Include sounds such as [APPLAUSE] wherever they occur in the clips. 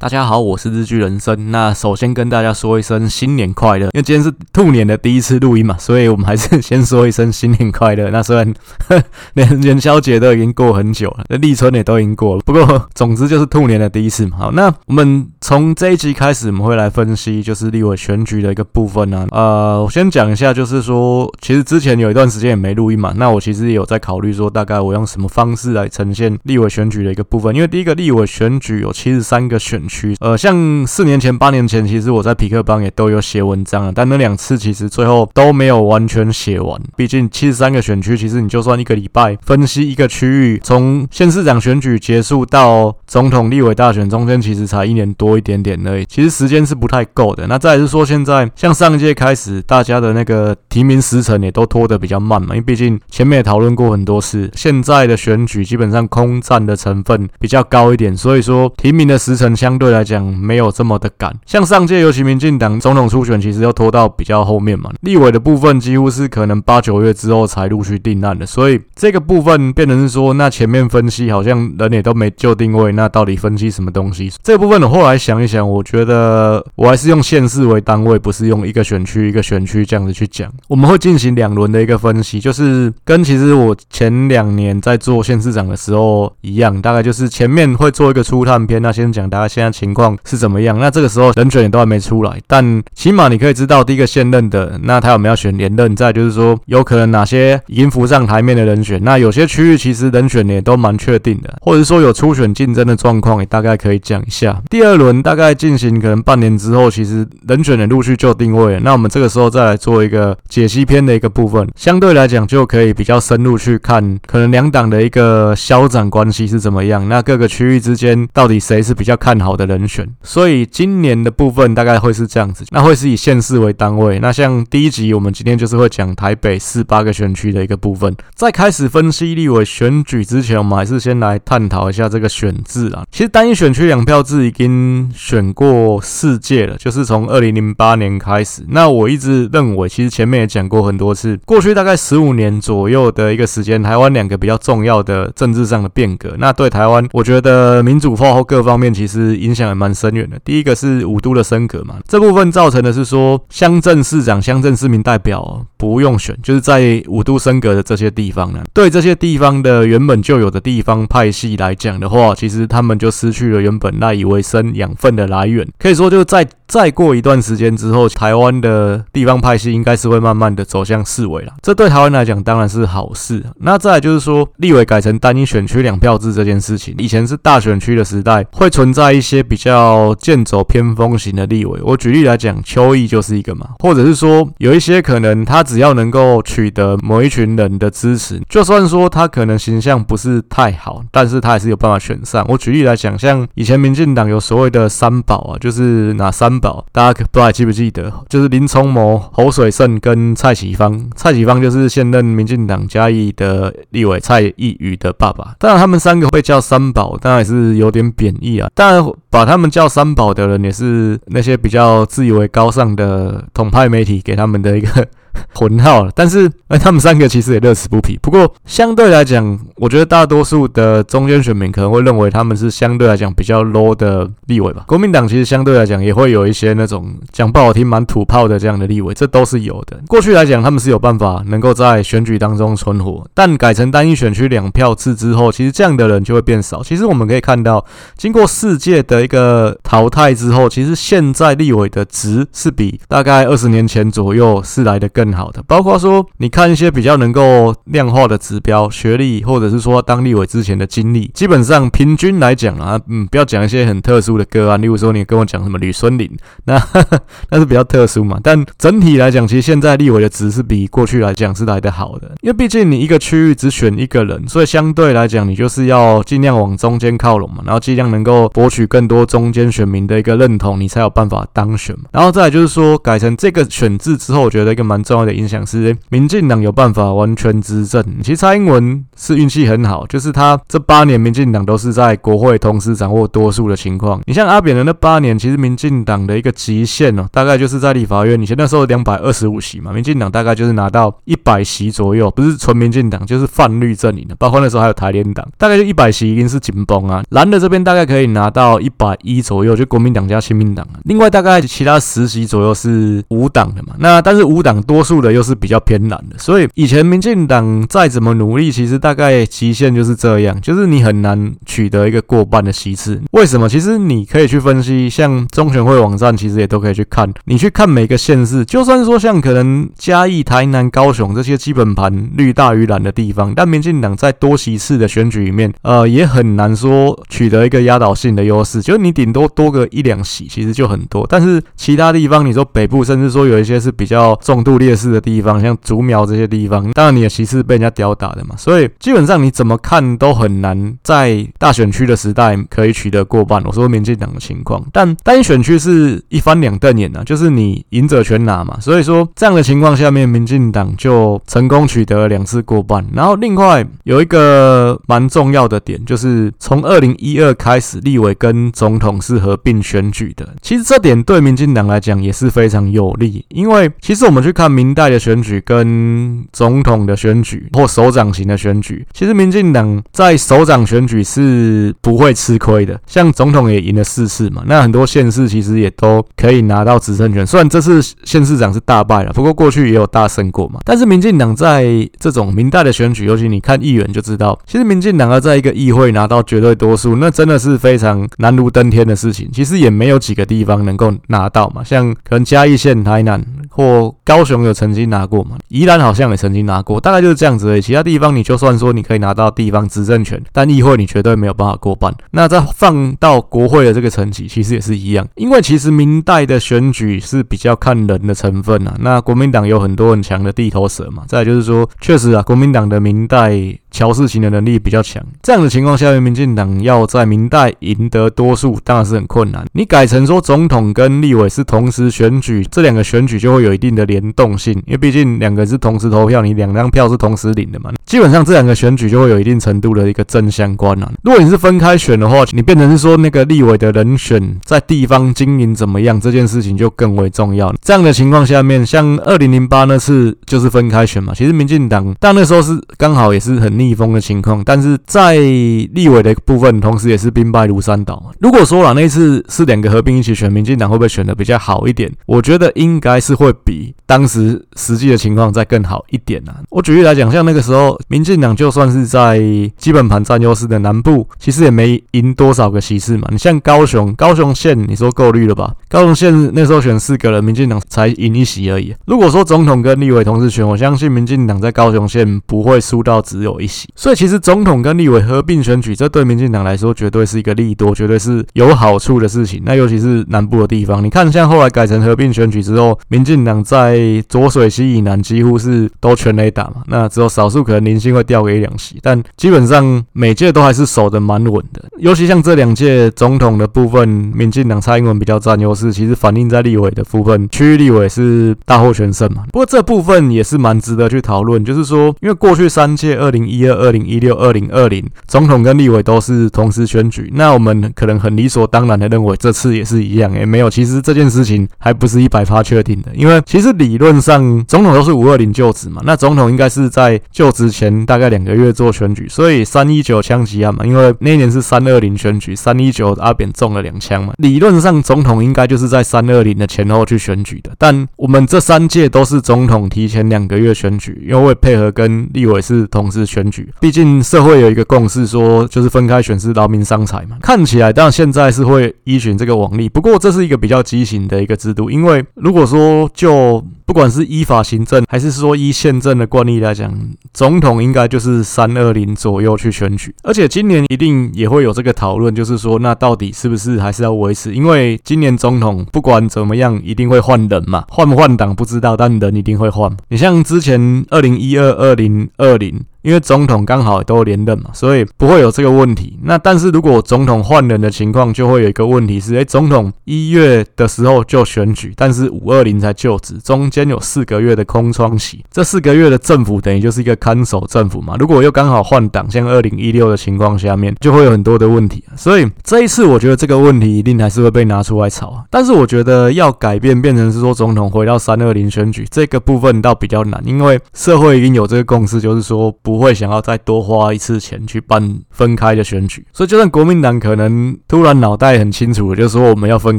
大家好，我是日剧人生。那首先跟大家说一声新年快乐，因为今天是兔年的第一次录音嘛，所以我们还是先说一声新年快乐。那虽然呵 [LAUGHS] 连元宵节都已经过很久了，那立春也都已经过了，不过总之就是兔年的第一次嘛。好，那我们从这一集开始，我们会来分析就是立委选举的一个部分呢、啊。呃，我先讲一下，就是说其实之前有一段时间也没录音嘛，那我其实也有在考虑说，大概我用什么方式来呈现立委选举的一个部分，因为第一个立委选举有七十三个选。区呃，像四年前、八年前，其实我在痞客邦也都有写文章了，但那两次其实最后都没有完全写完。毕竟七十三个选区，其实你就算一个礼拜分析一个区域，从县市长选举结束到总统、立委大选中间，其实才一年多一点点而已。其实时间是不太够的。那再来是说，现在像上一届开始，大家的那个提名时程也都拖得比较慢嘛，因为毕竟前面也讨论过很多次，现在的选举基本上空战的成分比较高一点，所以说提名的时程相对来讲没有这么的赶，像上届尤其民进党总统初选，其实要拖到比较后面嘛。立委的部分几乎是可能八九月之后才陆续定案的，所以这个部分变成是说，那前面分析好像人也都没就定位，那到底分析什么东西？这部分我后来想一想，我觉得我还是用县市为单位，不是用一个选区一个选区这样子去讲。我们会进行两轮的一个分析，就是跟其实我前两年在做县市长的时候一样，大概就是前面会做一个初探篇，那先讲大家现在。情况是怎么样？那这个时候人选也都还没出来，但起码你可以知道第一个现任的，那他有没有选连任？再就是说，有可能哪些已经浮上台面的人选？那有些区域其实人选也都蛮确定的，或者说有初选竞争的状况，也大概可以讲一下。第二轮大概进行可能半年之后，其实人选也陆续就定位了。那我们这个时候再来做一个解析篇的一个部分，相对来讲就可以比较深入去看，可能两党的一个消长关系是怎么样？那各个区域之间到底谁是比较看好的？人选，所以今年的部分大概会是这样子，那会是以县市为单位。那像第一集，我们今天就是会讲台北四八个选区的一个部分。在开始分析立委选举之前，我们还是先来探讨一下这个选制啊。其实单一选区两票制已经选过四届了，就是从二零零八年开始。那我一直认为，其实前面也讲过很多次，过去大概十五年左右的一个时间，台湾两个比较重要的政治上的变革，那对台湾，我觉得民主化或各方面其实影响。也蛮深远的。第一个是五都的升格嘛，这部分造成的是说，乡镇市长、乡镇市民代表不用选，就是在五都升格的这些地方呢，对这些地方的原本就有的地方派系来讲的话，其实他们就失去了原本赖以为生养分的来源。可以说，就在再过一段时间之后，台湾的地方派系应该是会慢慢的走向式微了。这对台湾来讲当然是好事。那再来就是说，立委改成单一选区两票制这件事情，以前是大选区的时代，会存在一些。比较剑走偏锋型的立委，我举例来讲，邱毅就是一个嘛，或者是说有一些可能他只要能够取得某一群人的支持，就算说他可能形象不是太好，但是他还是有办法选上。我举例来讲，像以前民进党有所谓的三宝啊，就是哪三宝？大家可不知道还记不记得？就是林聪谋、侯水胜跟蔡启芳。蔡启芳就是现任民进党嘉义的立委蔡易余的爸爸。当然，他们三个被叫三宝，当然也是有点贬义啊。当然。把他们叫三宝的人，也是那些比较自以为高尚的统派媒体给他们的一个。[LAUGHS] 混号了，但是哎，他们三个其实也乐此不疲。不过相对来讲，我觉得大多数的中间选民可能会认为他们是相对来讲比较 low 的立委吧。国民党其实相对来讲也会有一些那种讲不好听蛮土炮的这样的立委，这都是有的。过去来讲，他们是有办法能够在选举当中存活，但改成单一选区两票制之后，其实这样的人就会变少。其实我们可以看到，经过世界的一个淘汰之后，其实现在立委的值是比大概二十年前左右是来的更。好的，包括说你看一些比较能够量化的指标，学历或者是说当立委之前的经历，基本上平均来讲啊，嗯，不要讲一些很特殊的个案，例如说你跟我讲什么吕孙林，那呵 [LAUGHS] 呵那是比较特殊嘛。但整体来讲，其实现在立委的值是比过去来讲是来得好的，因为毕竟你一个区域只选一个人，所以相对来讲，你就是要尽量往中间靠拢嘛，然后尽量能够博取更多中间选民的一个认同，你才有办法当选嘛。然后再来就是说改成这个选制之后，我觉得一个蛮重要的影响是，民进党有办法完全执政。其实蔡英文是运气很好，就是他这八年民进党都是在国会同时掌握多数的情况。你像阿扁的那八年，其实民进党的一个极限哦，大概就是在立法院，以前那时候两百二十五席嘛，民进党大概就是拿到一百席左右，不是纯民进党，就是泛绿阵营的，包括那时候还有台联党，大概就一百席已经是紧绷啊。蓝的这边大概可以拿到一百一左右，就国民党加亲民党。另外大概其他十席左右是无党的嘛，那但是无党多数的又是比较偏蓝的，所以以前民进党再怎么努力，其实大大概极限就是这样，就是你很难取得一个过半的席次。为什么？其实你可以去分析，像中选会网站，其实也都可以去看。你去看每个县市，就算说像可能嘉义、台南、高雄这些基本盘绿大于蓝的地方，但民进党在多席次的选举里面，呃，也很难说取得一个压倒性的优势。就是你顶多多个一两席，其实就很多。但是其他地方，你说北部，甚至说有一些是比较重度劣势的地方，像竹苗这些地方，当然你的席次被人家吊打的嘛。所以基本上你怎么看都很难在大选区的时代可以取得过半。我说民进党的情况，但单选区是一翻两瞪眼啊，就是你赢者全拿嘛。所以说这样的情况下面，民进党就成功取得了两次过半。然后另外有一个蛮重要的点，就是从二零一二开始，立委跟总统是合并选举的。其实这点对民进党来讲也是非常有利，因为其实我们去看民代的选举跟总统的选举或首长型的选举，其实民进党在首长选举是不会吃亏的。像总统也赢了四次嘛，那很多县市其实也都可以拿到执政权。虽然这次县市长是大败了，不过过去也有大胜过嘛。但是民进党在这种民代的选举，尤其你看议员就知道，其实民进党要在一个议会拿到绝对多数，那真的是非常难如登天的事情。其实也没有几个地方能够拿到嘛，像可能嘉义县、台南或高雄有曾经拿过嘛，宜兰好像也曾经拿过，大概就是这样子而已。其他地方你就算说你可以拿到地方执政权，但议会你绝对没有办法过半。那再放到国会的这个层级，其实也是一样，因为其实明代的选举是比较看人的成分啊。那国民党有很多很强的地头蛇嘛，再就是说，确实啊，国民党的明代。调事情的能力比较强，这样的情况下，民进党要在民代赢得多数，当然是很困难。你改成说总统跟立委是同时选举，这两个选举就会有一定的联动性，因为毕竟两个是同时投票，你两张票是同时领的嘛。基本上这两个选举就会有一定程度的一个正相关啊。如果你是分开选的话，你变成是说那个立委的人选在地方经营怎么样，这件事情就更为重要。这样的情况下面，像二零零八那次就是分开选嘛，其实民进党但那时候是刚好也是很。逆逆风的情况，但是在立委的部分，同时也是兵败如山倒。如果说了那次是两个合并一起选，民进党会不会选的比较好一点？我觉得应该是会比当时实际的情况再更好一点啊。我举例来讲，像那个时候，民进党就算是在基本盘占优势的南部，其实也没赢多少个席次嘛。你像高雄，高雄县你说够绿了吧？高雄县那时候选四个人，民进党才赢一席而已。如果说总统跟立委同时选，我相信民进党在高雄县不会输到只有一。所以其实总统跟立委合并选举，这对民进党来说绝对是一个利多，绝对是有好处的事情。那尤其是南部的地方，你看像后来改成合并选举之后，民进党在浊水溪以南几乎是都全垒打嘛，那只有少数可能零星会掉个一两席，但基本上每届都还是守得蛮稳的。尤其像这两届总统的部分，民进党蔡英文比较占优势，其实反映在立委的部分，区域立委是大获全胜嘛。不过这部分也是蛮值得去讨论，就是说，因为过去三届二零一。一二二零一六二零二零总统跟立委都是同时选举，那我们可能很理所当然的认为这次也是一样，也没有。其实这件事情还不是一百发确定的，因为其实理论上总统都是五二零就职嘛，那总统应该是在就职前大概两个月做选举，所以三一九枪击案嘛，因为那一年是三二零选举，三一九阿扁中了两枪嘛，理论上总统应该就是在三二零的前后去选举的，但我们这三届都是总统提前两个月选举，因为配合跟立委是同时选。毕竟社会有一个共识，说就是分开选是劳民伤财嘛。看起来，当然现在是会依循这个往例，不过这是一个比较畸形的一个制度，因为如果说就不管是依法行政，还是说依宪政的惯例来讲，总统应该就是三二零左右去选举，而且今年一定也会有这个讨论，就是说那到底是不是还是要维持？因为今年总统不管怎么样，一定会换人嘛，换不换党不知道，但人一定会换。你像之前二零一二、二零二零。因为总统刚好都连任嘛，所以不会有这个问题。那但是如果总统换人的情况，就会有一个问题是：诶，总统一月的时候就选举，但是五二零才就职，中间有四个月的空窗期，这四个月的政府等于就是一个看守政府嘛。如果又刚好换党，像二零一六的情况下面，就会有很多的问题。所以这一次，我觉得这个问题一定还是会被拿出来炒。但是我觉得要改变，变成是说总统回到三二零选举这个部分倒比较难，因为社会已经有这个共识，就是说不会想要再多花一次钱去办分开的选举。所以就算国民党可能突然脑袋很清楚，就是说我们要分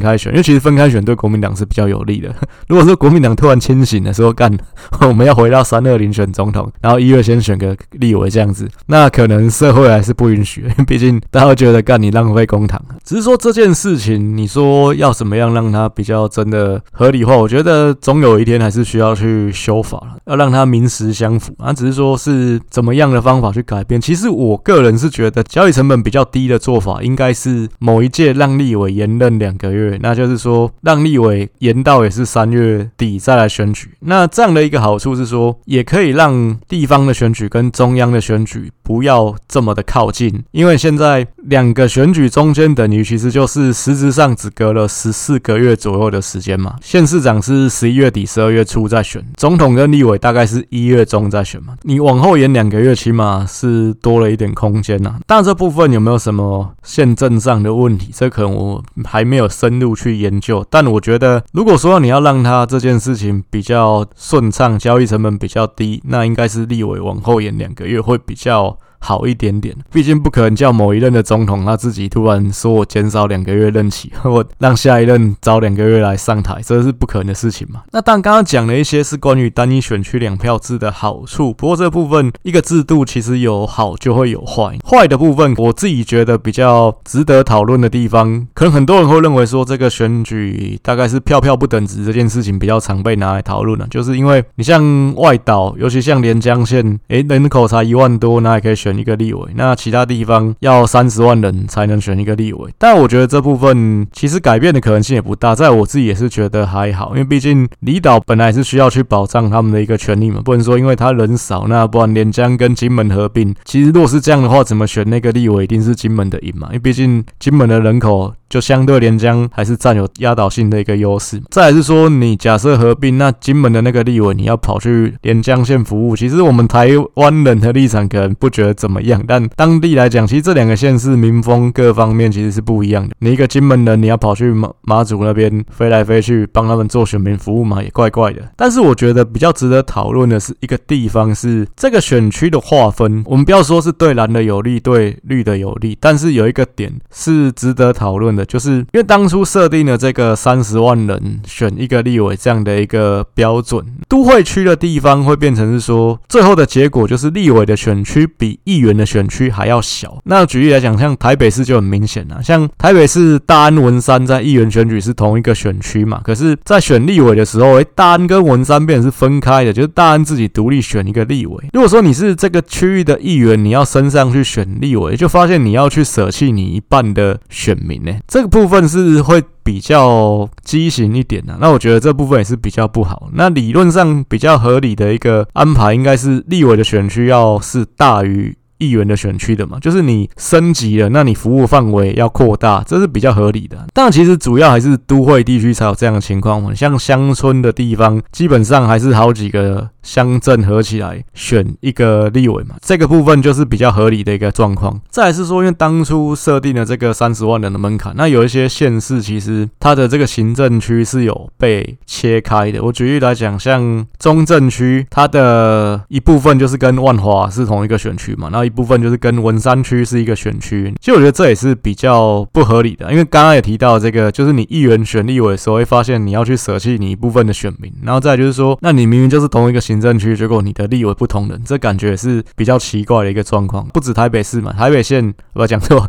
开选，因为其实分开选对国民党是比较有利的。[LAUGHS] 如果说国民党突然清醒的时候干，[LAUGHS] 我们要回到三二零选总统，然后一月先选个立委这样子，那可能社会还是不允许，[LAUGHS] 毕竟大家觉得干你浪费公帑。只是说这件事情，你说要怎么样让它比较真的合理化？我觉得总有一天还是需要去修法，要让它名实相符啊。只是说是怎么样的方法去改变。其实我个人是觉得交易成本比较低的做法，应该是某一届让立委延任两个月，那就是说让立委延到也是三月底再来选举。那这样的一个好处是说，也可以让地方的选举跟中央的选举不要这么的靠近，因为现在两个选举中间等于其实就是实质上只隔了十四个月左右的时间嘛。县市长是十一月底、十二月初再选，总统跟立委大概是一月中再选嘛。你往后延两个月，起码是多了一点空间呐、但这部分有没有什么宪政上的问题？这可能我还没有深入去研究。但我觉得，如果说你要让他这件事情比较顺畅，交易成本比较低，那应该是立委往后延两个月会比较。好一点点，毕竟不可能叫某一任的总统他自己突然说我减少两个月任期，[LAUGHS] 我让下一任早两个月来上台，这是不可能的事情嘛。那但，刚刚讲了一些是关于单一选区两票制的好处，不过这部分一个制度其实有好就会有坏，坏的部分我自己觉得比较值得讨论的地方，可能很多人会认为说这个选举大概是票票不等值这件事情比较常被拿来讨论了，就是因为你像外岛，尤其像连江县，诶，人口才一万多，那也可以选。选一个立委，那其他地方要三十万人才能选一个立委，但我觉得这部分其实改变的可能性也不大，在我自己也是觉得还好，因为毕竟离岛本来是需要去保障他们的一个权利嘛，不能说因为他人少，那不然连江跟金门合并，其实如果是这样的话，怎么选那个立委一定是金门的赢嘛，因为毕竟金门的人口。就相对连江还是占有压倒性的一个优势。再来是说，你假设合并，那金门的那个立委你要跑去连江县服务，其实我们台湾人的立场可能不觉得怎么样，但当地来讲，其实这两个县市民风各方面其实是不一样的。你一个金门人，你要跑去马马祖那边飞来飞去帮他们做选民服务嘛，也怪怪的。但是我觉得比较值得讨论的是一个地方是这个选区的划分，我们不要说是对蓝的有利，对绿的有利，但是有一个点是值得讨论的。就是因为当初设定了这个三十万人选一个立委这样的一个标准，都会区的地方会变成是说，最后的结果就是立委的选区比议员的选区还要小。那举例来讲，像台北市就很明显了，像台北市大安文山在议员选举是同一个选区嘛，可是，在选立委的时候，诶，大安跟文山变成是分开的，就是大安自己独立选一个立委。如果说你是这个区域的议员，你要升上去选立委，就发现你要去舍弃你一半的选民呢。这个部分是会比较畸形一点的，那我觉得这部分也是比较不好。那理论上比较合理的一个安排，应该是立委的选区要是大于。议员的选区的嘛，就是你升级了，那你服务范围要扩大，这是比较合理的。但其实主要还是都会地区才有这样的情况，像乡村的地方，基本上还是好几个乡镇合起来选一个立委嘛，这个部分就是比较合理的一个状况。再来是说，因为当初设定了这个三十万人的门槛，那有一些县市其实它的这个行政区是有被切开的。我举例来讲，像中正区，它的一部分就是跟万华是同一个选区嘛，然后一。部分就是跟文山区是一个选区，其实我觉得这也是比较不合理的，因为刚刚也提到这个，就是你议员选立委的时候，会发现你要去舍弃你一部分的选民，然后再就是说，那你明明就是同一个行政区，结果你的立委不同人，这感觉也是比较奇怪的一个状况。不止台北市嘛，台北县我讲错，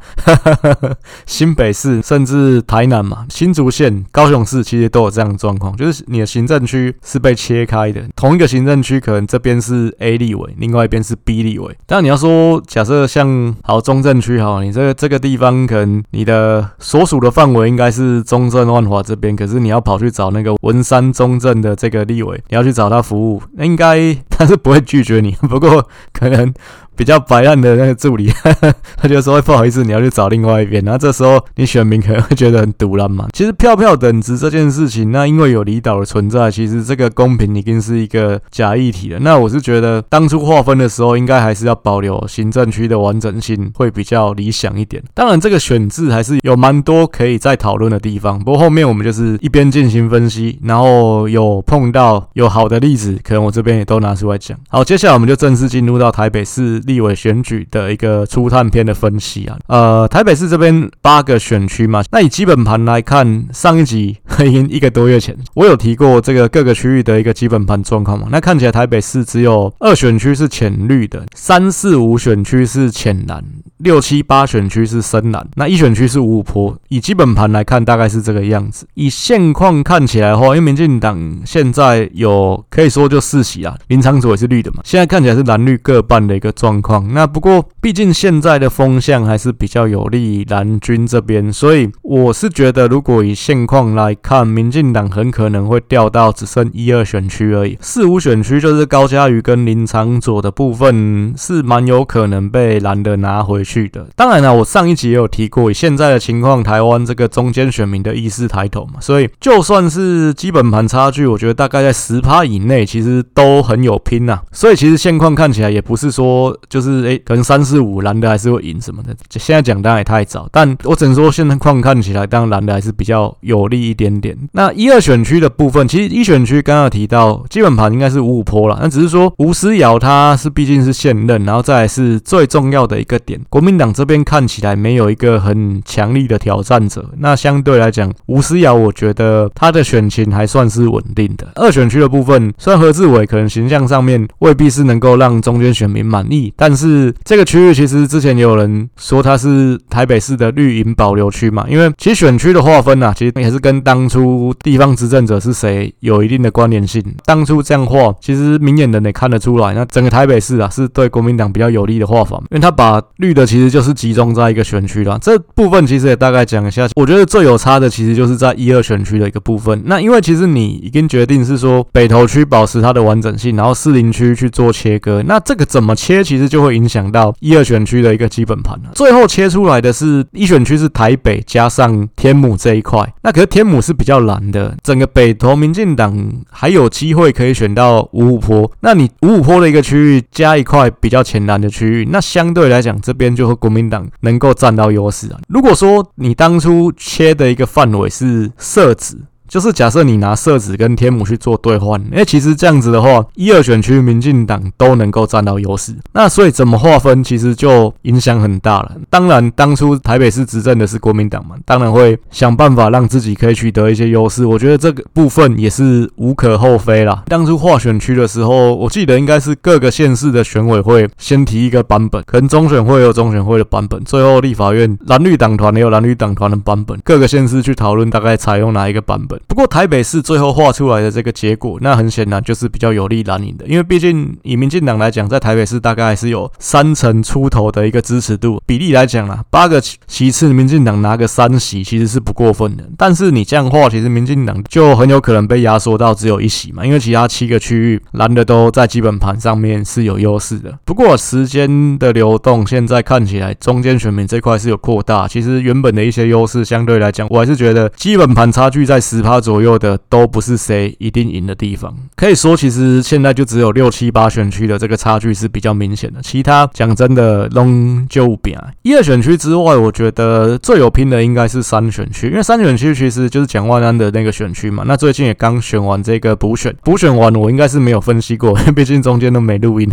新北市甚至台南嘛，新竹县、高雄市其实都有这样的状况，就是你的行政区是被切开的，同一个行政区可能这边是 A 立委，另外一边是 B 立委，但你要说。假设像好中正区好，你这个这个地方可能你的所属的范围应该是中正万华这边，可是你要跑去找那个文山中正的这个立委，你要去找他服务，应该他是不会拒绝你，不过可能比较白烂的那个助理，[LAUGHS] 他就说不好意思，你要去找另外一边。然后这时候你选民可能会觉得很堵烂嘛。其实票票等值这件事情，那因为有离岛的存在，其实这个公平已经是一个假议题了。那我是觉得当初划分的时候，应该还是要保留行政区的完整性，会比较理想一点。当然，这个选制还是有蛮多可以再讨论的地方。不过后面我们就是一边进行分析，然后有碰到有好的例子，可能我这边也都拿出来讲。好，接下来我们就正式进入到台北市立委选举的一个初探篇的分析啊。呃，台北市这边八个选区嘛，那以基本盘来看，上一集已经一个多月前，我有提过这个各个区域的一个基本盘状况嘛。那看起来台北市只有二选区是浅绿的，三四五选区是浅蓝。六七八选区是深蓝，那一选区是五五坡。以基本盘来看，大概是这个样子。以现况看起来的话，因为民进党现在有可以说就四席啊，林昶佐也是绿的嘛。现在看起来是蓝绿各半的一个状况。那不过毕竟现在的风向还是比较有利蓝军这边，所以我是觉得，如果以现况来看，民进党很可能会掉到只剩一二选区而已。四五选区就是高嘉瑜跟林昶佐的部分，是蛮有可能被蓝的拿回去。去的，当然了，我上一集也有提过，以现在的情况，台湾这个中间选民的意识抬头嘛，所以就算是基本盘差距，我觉得大概在十趴以内，其实都很有拼呐。所以其实现况看起来也不是说就是诶，可能三四五蓝的还是会赢什么的。现在讲当然也太早，但我只能说现况看起来，当然蓝的还是比较有利一点点。那一二选区的部分，其实一选区刚刚提到基本盘应该是五五坡了，那只是说吴思瑶他是毕竟是现任，然后再来是最重要的一个点。国国民党这边看起来没有一个很强力的挑战者，那相对来讲，吴思瑶我觉得他的选情还算是稳定的。二选区的部分，虽然何志伟可能形象上面未必是能够让中间选民满意，但是这个区域其实之前也有人说他是台北市的绿营保留区嘛，因为其实选区的划分啊，其实也是跟当初地方执政者是谁有一定的关联性。当初这样划，其实明眼人也看得出来，那整个台北市啊是对国民党比较有利的划法，因为他把绿的。其实就是集中在一个选区了，这部分其实也大概讲一下。我觉得最有差的其实就是在一二选区的一个部分。那因为其实你已经决定是说北投区保持它的完整性，然后士林区去做切割。那这个怎么切，其实就会影响到一二选区的一个基本盘了。最后切出来的是一选区是台北加上天母这一块。那可是天母是比较蓝的，整个北投民进党还有机会可以选到五五坡。那你五五坡的一个区域加一块比较浅蓝的区域，那相对来讲这边就。就和国民党能够占到优势啊！如果说你当初切的一个范围是设置。就是假设你拿色子跟天母去做兑换，哎，其实这样子的话，一二选区民进党都能够占到优势。那所以怎么划分，其实就影响很大了。当然，当初台北市执政的是国民党嘛，当然会想办法让自己可以取得一些优势。我觉得这个部分也是无可厚非啦。当初划选区的时候，我记得应该是各个县市的选委会先提一个版本，可能中选会有中选会的版本，最后立法院蓝绿党团也有蓝绿党团的版本，各个县市去讨论大概采用哪一个版本。不过台北市最后画出来的这个结果，那很显然就是比较有利蓝营的，因为毕竟以民进党来讲，在台北市大概还是有三成出头的一个支持度比例来讲啦，八个席次民进党拿个三席其实是不过分的。但是你这样画，其实民进党就很有可能被压缩到只有一席嘛，因为其他七个区域蓝的都在基本盘上面是有优势的。不过时间的流动，现在看起来中间选民这块是有扩大，其实原本的一些优势相对来讲，我还是觉得基本盘差距在十趴左右。的都不是谁一定赢的地方，可以说其实现在就只有六七八选区的这个差距是比较明显的，其他讲真的拢就变。一二选区之外，我觉得最有拼的应该是三选区，因为三选区其实就是蒋万安的那个选区嘛。那最近也刚选完这个补选，补选完我应该是没有分析过，[LAUGHS] 毕竟中间都没录音。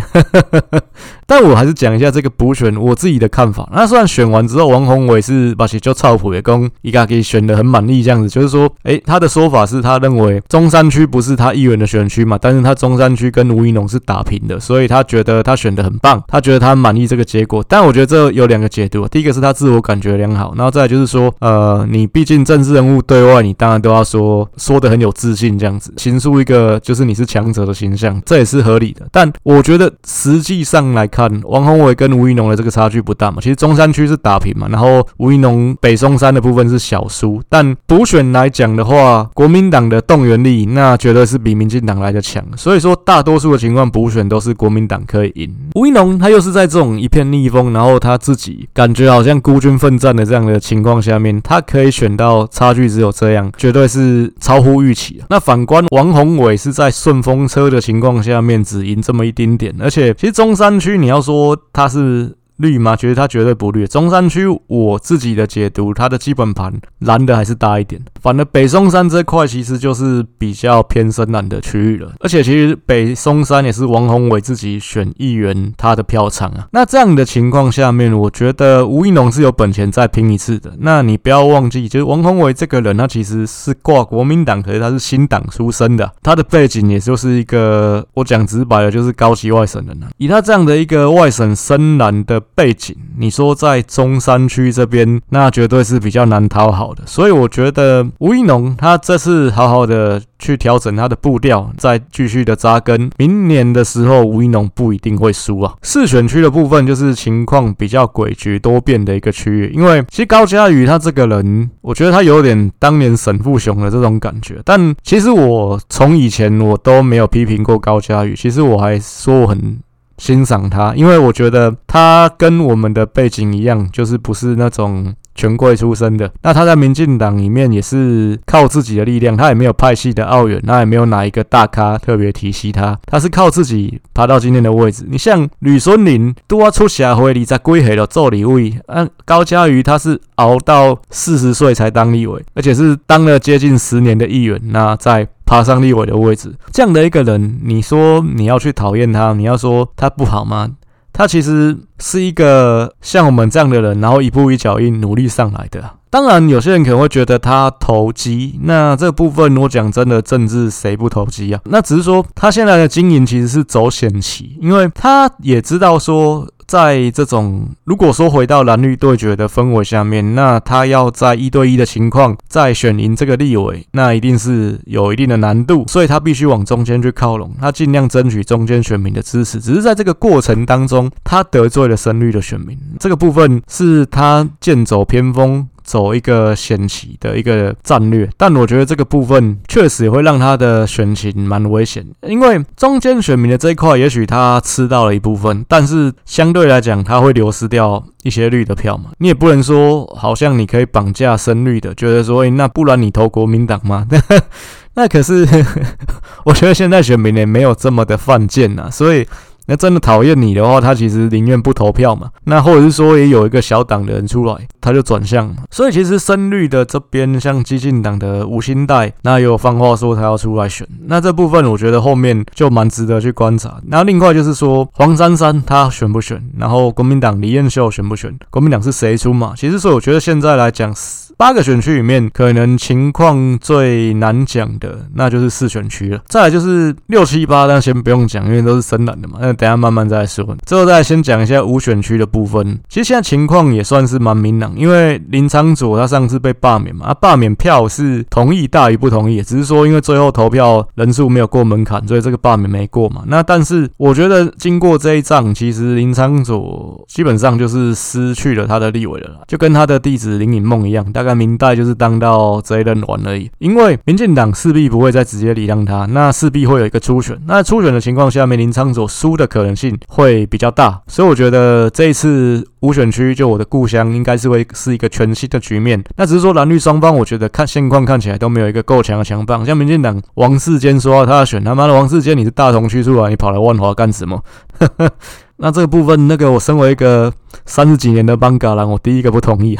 但我还是讲一下这个补选我自己的看法。那虽然选完之后，王宏伟是把其就操谱也跟一个给选的很满意这样子，就是说，诶，他的说法。是他认为中山区不是他议员的选区嘛，但是他中山区跟吴怡农是打平的，所以他觉得他选得很棒，他觉得他满意这个结果。但我觉得这有两个解读，第一个是他自我感觉良好，然后再就是说，呃，你毕竟政治人物对外，你当然都要说说的很有自信这样子，形塑一个就是你是强者的形象，这也是合理的。但我觉得实际上来看，王宏伟跟吴怡农的这个差距不大嘛，其实中山区是打平嘛，然后吴怡农北松山的部分是小输，但补选来讲的话。国民党的动员力那绝对是比民进党来的强。所以说，大多数的情况补选都是国民党可以赢。吴一农他又是在这种一片逆风，然后他自己感觉好像孤军奋战的这样的情况下面，他可以选到差距只有这样，绝对是超乎预期。那反观王宏伟是在顺风车的情况下面只赢这么一丁点，而且其实中山区你要说他是。绿吗？觉得它绝对不绿。中山区我自己的解读，它的基本盘蓝的还是大一点。反而北松山这块其实就是比较偏深蓝的区域了。而且其实北松山也是王宏伟自己选议员他的票仓啊。那这样的情况下面，我觉得吴怡农是有本钱再拼一次的。那你不要忘记，就是王宏伟这个人，他其实是挂国民党，可是他是新党出身的，他的背景也就是一个我讲直白的，就是高级外省人啊。以他这样的一个外省深蓝的。背景，你说在中山区这边，那绝对是比较难讨好的。所以我觉得吴怡农他这次好好的去调整他的步调，再继续的扎根，明年的时候吴怡农不一定会输啊。四选区的部分就是情况比较诡谲多变的一个区域，因为其实高嘉瑜他这个人，我觉得他有点当年沈富雄的这种感觉。但其实我从以前我都没有批评过高嘉瑜，其实我还说我很。欣赏他，因为我觉得他跟我们的背景一样，就是不是那种权贵出身的。那他在民进党里面也是靠自己的力量，他也没有派系的奥援，那也没有哪一个大咖特别提携他，他是靠自己爬到今天的位置。你像吕孙林，都要出社会里在归黑了做立委，啊，高嘉瑜他是熬到四十岁才当立委，而且是当了接近十年的议员。那在爬上立委的位置，这样的一个人，你说你要去讨厌他，你要说他不好吗？他其实是一个像我们这样的人，然后一步一脚印努力上来的。当然，有些人可能会觉得他投机，那这部分我讲真的，政治谁不投机啊？那只是说他现在的经营其实是走险棋，因为他也知道说。在这种如果说回到蓝绿对决的氛围下面，那他要在一对一的情况再选赢这个立委，那一定是有一定的难度，所以他必须往中间去靠拢，他尽量争取中间选民的支持。只是在这个过程当中，他得罪了深绿的选民，这个部分是他剑走偏锋。走一个险棋的一个战略，但我觉得这个部分确实也会让他的选情蛮危险，因为中间选民的这一块，也许他吃到了一部分，但是相对来讲，他会流失掉一些绿的票嘛。你也不能说好像你可以绑架深绿的，觉得说，欸，那不然你投国民党吗？[LAUGHS] [LAUGHS] 那可是我觉得现在选民也没有这么的犯贱呐，所以。那真的讨厌你的话，他其实宁愿不投票嘛。那或者是说，也有一个小党的人出来，他就转向嘛。所以其实深绿的这边，像激进党的吴欣岱，那也有放话说他要出来选。那这部分我觉得后面就蛮值得去观察。那另外就是说，黄珊珊他选不选？然后国民党李彦秀选不选？国民党是谁出嘛？其实所以我觉得现在来讲。八个选区里面，可能情况最难讲的，那就是四选区了。再来就是六七八，但先不用讲，因为都是深蓝的嘛。那等下慢慢再说。最后再先讲一下五选区的部分。其实现在情况也算是蛮明朗，因为林昌佐他上次被罢免嘛，啊，罢免票是同意大于不同意，只是说因为最后投票人数没有过门槛，所以这个罢免没过嘛。那但是我觉得经过这一仗，其实林昌佐基本上就是失去了他的立委了啦，就跟他的弟子林颖梦一样，大概。在明代就是当到这一任完而已，因为民进党势必不会再直接礼让他，那势必会有一个初选，那初选的情况下面，林昌佐输的可能性会比较大，所以我觉得这一次五选区就我的故乡，应该是会是一个全新的局面。那只是说蓝绿双方，我觉得看现况看起来都没有一个够强的强棒，像民进党王世坚说他要选，他妈的王世坚你是大同区出来，你跑来万华干什么？[LAUGHS] 那这个部分，那个我身为一个三十几年的邦嘎人，我第一个不同意。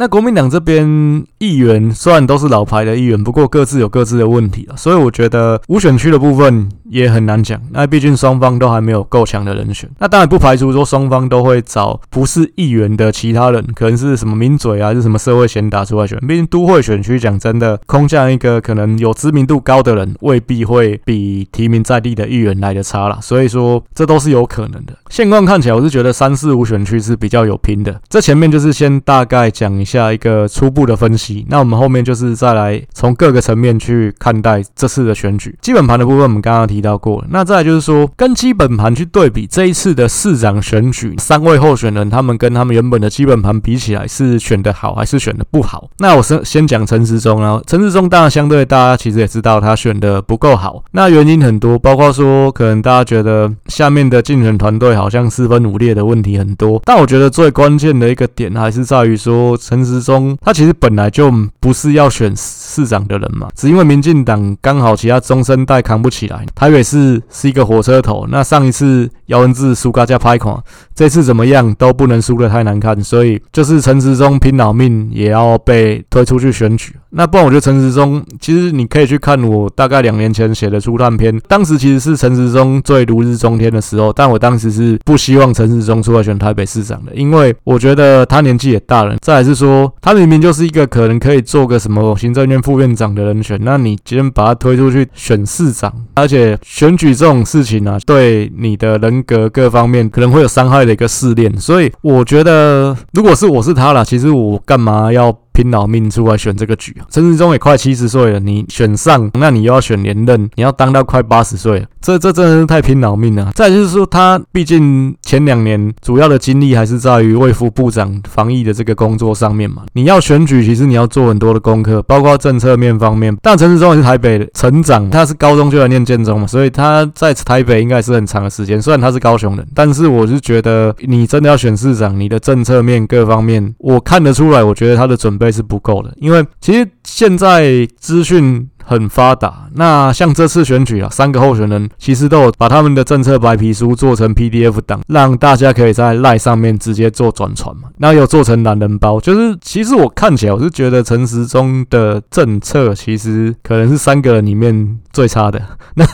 那国民党这边议员虽然都是老牌的议员，不过各自有各自的问题了，所以我觉得五选区的部分也很难讲。那毕竟双方都还没有够强的人选。那当然不排除说双方都会找不是议员的其他人，可能是什么名嘴啊，是什么社会贤达出来选。毕竟都会选区讲真的，空降一个可能有知名度高的人，未必会比提名在地的议员来的差啦。所以说这都是有可能的。现况看起来，我是觉得三四五选区是比较有拼的。这前面就是先大概讲一下一个初步的分析。那我们后面就是再来从各个层面去看待这次的选举。基本盘的部分我们刚刚提到过，那再就是说跟基本盘去对比这一次的市长选举，三位候选人他们跟他们原本的基本盘比起来是选的好还是选的不好？那我先先讲陈时中，然后陈时中当然相对大家其实也知道他选的不够好，那原因很多，包括说可能大家觉得下面的竞选团队好像四分五裂的问题很多，但我觉得最关键的一个点还是在于说陈时中他其实本来就不是要选市长的人嘛，只因为民进党刚好其他中生代扛不起来，台北市是一个火车头，那上一次姚文智输嘎加拍款，这次怎么样都不能输得太难看，所以就是陈时中拼老命也要被推出去选举。那不然我觉得陈时中其实你可以去看我大概两年前写的初探篇，当时其实是陈时中最如日中天的时候，但我当时是不希望陈时中出来选台北市长的，因为我觉得他年纪也大了，再来是说他明明就是一个可能可以做个什么行政院副院长的人选，那你今天把他推出去选市长，而且选举这种事情啊，对你的人格各方面可能会有伤害的一个试炼，所以我觉得如果是我是他啦，其实我干嘛要？拼老命出来选这个局，陈世忠也快七十岁了，你选上，那你又要选连任，你要当到快八十岁，这这真的是太拼老命了。再就是说，他毕竟前两年主要的精力还是在于卫福部长防疫的这个工作上面嘛。你要选举，其实你要做很多的功课，包括政策面方面。但陈时中也是台北的成长，他是高中就来念建中嘛，所以他在台北应该是很长的时间。虽然他是高雄人，但是我是觉得你真的要选市长，你的政策面各方面，我看得出来，我觉得他的准备。是不够的，因为其实现在资讯很发达。那像这次选举啊，三个候选人其实都有把他们的政策白皮书做成 PDF 档，让大家可以在 LINE 上面直接做转传嘛。那有做成懒人包，就是其实我看起来我是觉得陈时中的政策其实可能是三个人里面最差的。[LAUGHS] 那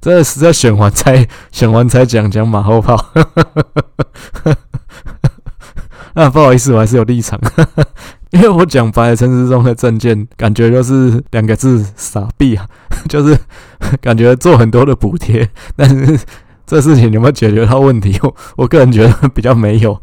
真的是在选完才选完才讲讲马后炮。[LAUGHS] 那不好意思，我还是有立场，[LAUGHS] 因为我讲白了，陈世忠的证件感觉就是两个字：傻逼啊！[LAUGHS] 就是 [LAUGHS] 感觉做很多的补贴，但是这事情有没有解决到问题？我我个人觉得比较没有。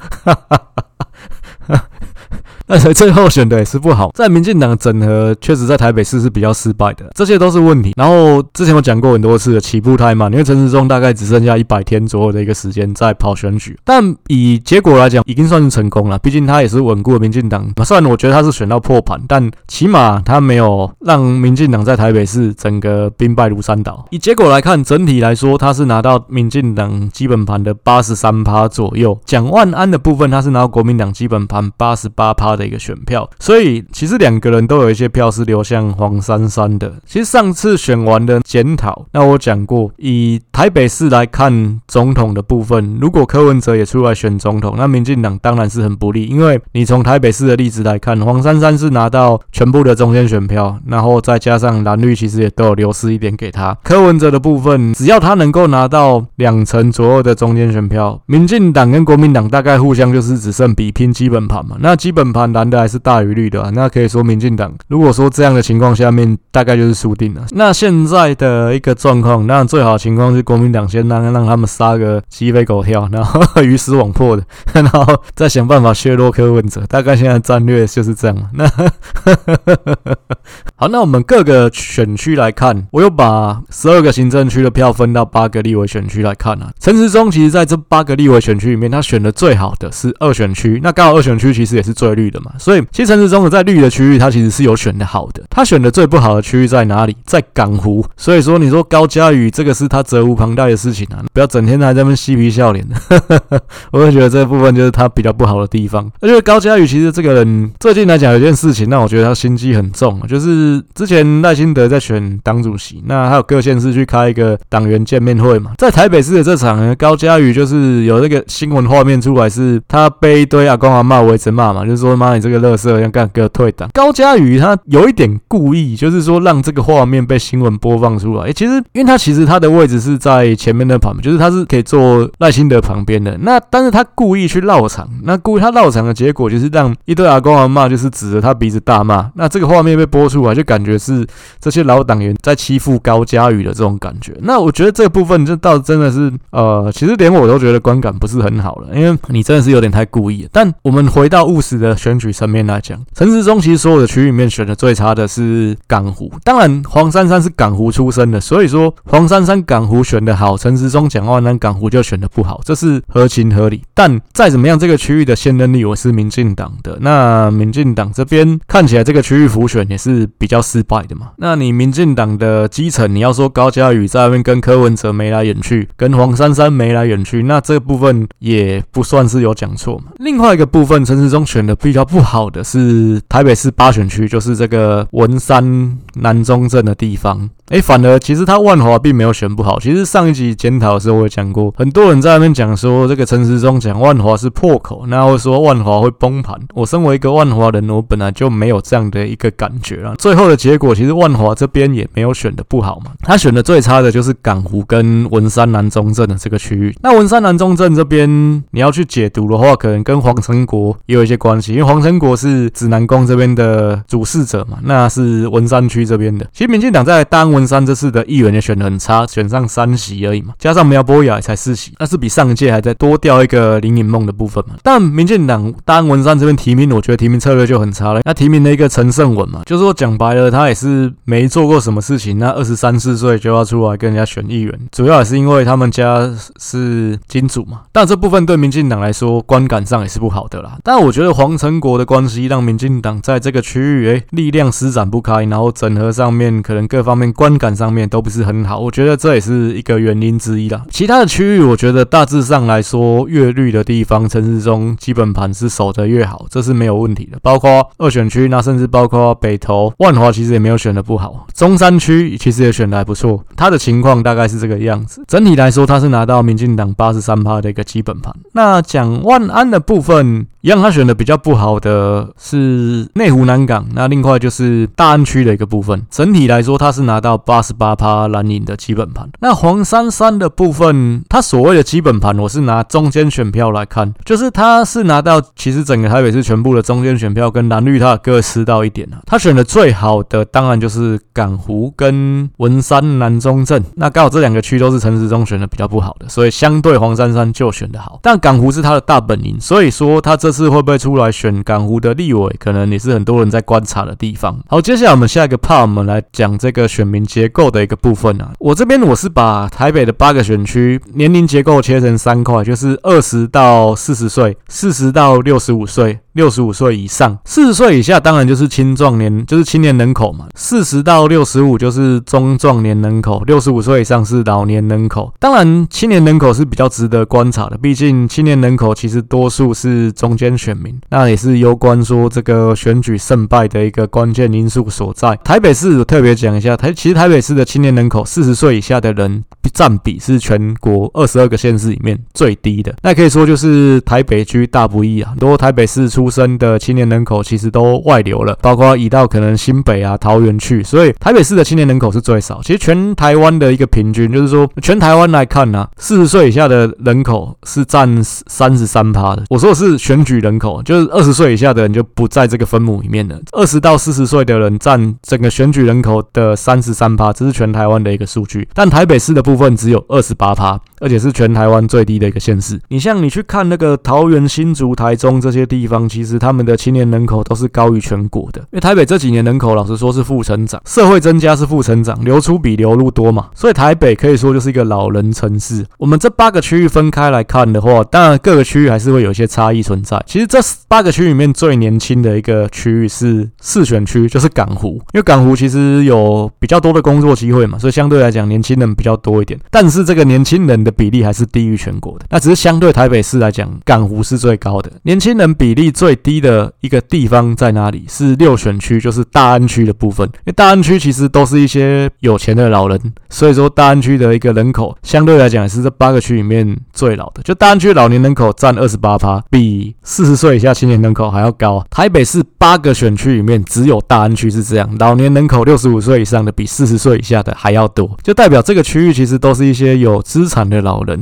[LAUGHS] 但是最后选的也是不好，在民进党整合确实在台北市是比较失败的，这些都是问题。然后之前我讲过很多次的起步太慢，因为陈时中大概只剩下一百天左右的一个时间在跑选举，但以结果来讲，已经算是成功了。毕竟他也是稳固了民进党，虽然我觉得他是选到破盘，但起码他没有让民进党在台北市整个兵败如山倒。以结果来看，整体来说他是拿到民进党基本盘的八十三趴左右。蒋万安的部分，他是拿到国民党基本盘八十八趴。的一个选票，所以其实两个人都有一些票是流向黄珊珊的。其实上次选完的检讨，那我讲过，以台北市来看总统的部分，如果柯文哲也出来选总统，那民进党当然是很不利，因为你从台北市的例子来看，黄珊珊是拿到全部的中间选票，然后再加上蓝绿其实也都有流失一点给他。柯文哲的部分，只要他能够拿到两成左右的中间选票，民进党跟国民党大概互相就是只剩比拼基本盘嘛，那基本盘。蓝的还是大于绿的啊，那可以说民进党如果说这样的情况下面，大概就是输定了。那现在的一个状况，那最好的情况是国民党先让让他们杀个鸡飞狗跳，然后鱼死网破的，然后再想办法削弱柯文哲。大概现在战略就是这样。那 [LAUGHS] 好，那我们各个选区来看，我又把十二个行政区的票分到八个立委选区来看啊。陈时中其实在这八个立委选区里面，他选的最好的是二选区，那刚好二选区其实也是最绿的。嘛，所以其实陈时中在绿的区域，他其实是有选的好的。他选的最不好的区域在哪里？在港湖。所以说，你说高嘉瑜这个是他责无旁贷的事情啊，不要整天还在那边嬉皮笑脸的。我会觉得这部分就是他比较不好的地方。而且高嘉瑜其实这个人最近来讲有件事情，让我觉得他心机很重啊，就是之前赖清德在选党主席，那还有各县市去开一个党员见面会嘛，在台北市的这场呢，高嘉瑜就是有那个新闻画面出来，是他被一堆阿公阿嬷围着骂嘛，就是说妈。你这个乐色要干给我退党。高嘉宇他有一点故意，就是说让这个画面被新闻播放出来。哎，其实因为他其实他的位置是在前面的旁边，就是他是可以坐赖清德旁边的。那但是他故意去绕场，那故意他绕场的结果就是让一堆阿公阿嬷就是指着他鼻子大骂。那这个画面被播出来，就感觉是这些老党员在欺负高嘉宇的这种感觉。那我觉得这部分就倒真的是，呃，其实连我都觉得观感不是很好了，因为你真的是有点太故意了。但我们回到务实的选选举层面来讲，陈时中其实所有的区域里面选的最差的是港湖。当然，黄珊珊是港湖出身的，所以说黄珊珊港湖选的好，陈时中蒋万安港湖就选的不好，这是合情合理。但再怎么样，这个区域的现任立委是民进党的，那民进党这边看起来这个区域辅选也是比较失败的嘛。那你民进党的基层，你要说高嘉瑜在外面跟柯文哲眉来眼去，跟黄珊珊眉来眼去，那这部分也不算是有讲错嘛。另外一个部分，陈时中选的比较较不好的是台北市八选区，就是这个文山南中镇的地方。哎，反而其实他万华并没有选不好。其实上一集检讨的时候我也讲过，很多人在那边讲说这个陈时中讲万华是破口，然后说万华会崩盘。我身为一个万华人，我本来就没有这样的一个感觉啊。最后的结果，其实万华这边也没有选的不好嘛。他选的最差的就是港湖跟文山南中正的这个区域。那文山南中正这边你要去解读的话，可能跟黄成国也有一些关系，因为黄成国是指南宫这边的主事者嘛，那是文山区这边的。其实民进党在大安文山这次的议员也选得很差，选上三席而已嘛，加上苗博雅才四席，那是比上届还在多掉一个林颖梦的部分嘛。但民进党大安文山这边提名，我觉得提名策略就很差了。那提名了一个陈胜文嘛，就是说讲白了，他也是没做过什么事情，那二十三四岁就要出来跟人家选议员，主要也是因为他们家是金主嘛。但这部分对民进党来说观感上也是不好的啦。但我觉得黄成国的关系让民进党在这个区域诶力量施展不开，然后整合上面可能各方面关观感上。面都不是很好，我觉得这也是一个原因之一啦。其他的区域，我觉得大致上来说，越绿的地方，城市中基本盘是守得越好，这是没有问题的。包括二选区，那甚至包括北投、万华，其实也没有选得不好。中山区其实也选得还不错，他的情况大概是这个样子。整体来说，他是拿到民进党八十三趴的一个基本盘。那讲万安的部分，一样他选的比较不好的是内湖南港，那另外就是大安区的一个部分。整体来说，他是拿到八十。八趴蓝营的基本盘，那黄珊珊的部分，他所谓的基本盘，我是拿中间选票来看，就是他是拿到其实整个台北市全部的中间选票跟蓝绿他各吃到一点啊。他选的最好的当然就是港湖跟文山南中镇，那刚好这两个区都是陈时中选的比较不好的，所以相对黄珊珊就选的好。但港湖是他的大本营，所以说他这这次会不会出来选港湖的立委，可能也是很多人在观察的地方。好，接下来我们下一个 part，我们来讲这个选民结构的一个部分啊，我这边我是把台北的八个选区年龄结构切成三块，就是二十到四十岁，四十到六十五岁。六十五岁以上，四十岁以下当然就是青壮年，就是青年人口嘛。四十到六十五就是中壮年人口，六十五岁以上是老年人口。当然，青年人口是比较值得观察的，毕竟青年人口其实多数是中间选民，那也是攸关说这个选举胜败的一个关键因素所在。台北市特别讲一下，台其实台北市的青年人口四十岁以下的人占比是全国二十二个县市里面最低的，那可以说就是台北区大不易啊，很多台北市出生的青年人口其实都外流了，包括移到可能新北啊、桃园去，所以台北市的青年人口是最少。其实全台湾的一个平均，就是说全台湾来看呢、啊，四十岁以下的人口是占三十三趴的。我说的是选举人口，就是二十岁以下的人就不在这个分母里面了。二十到四十岁的人占整个选举人口的三十三趴，这是全台湾的一个数据。但台北市的部分只有二十八趴，而且是全台湾最低的一个县市。你像你去看那个桃园、新竹、台中这些地方，其实他们的青年人口都是高于全国的，因为台北这几年人口老实说是负成长，社会增加是负成长，流出比流入多嘛，所以台北可以说就是一个老人城市。我们这八个区域分开来看的话，当然各个区域还是会有一些差异存在。其实这八个区里面最年轻的一个区域是四选区，就是港湖，因为港湖其实有比较多的工作机会嘛，所以相对来讲年轻人比较多一点。但是这个年轻人的比例还是低于全国的，那只是相对台北市来讲，港湖是最高的，年轻人比例最低的。的一个地方在哪里？是六选区，就是大安区的部分。因为大安区其实都是一些有钱的老人，所以说大安区的一个人口相对来讲也是这八个区里面最老的。就大安区老年人口占二十八趴，比四十岁以下青年人口还要高。台北市八个选区里面只有大安区是这样，老年人口六十五岁以上的比四十岁以下的还要多，就代表这个区域其实都是一些有资产的老人。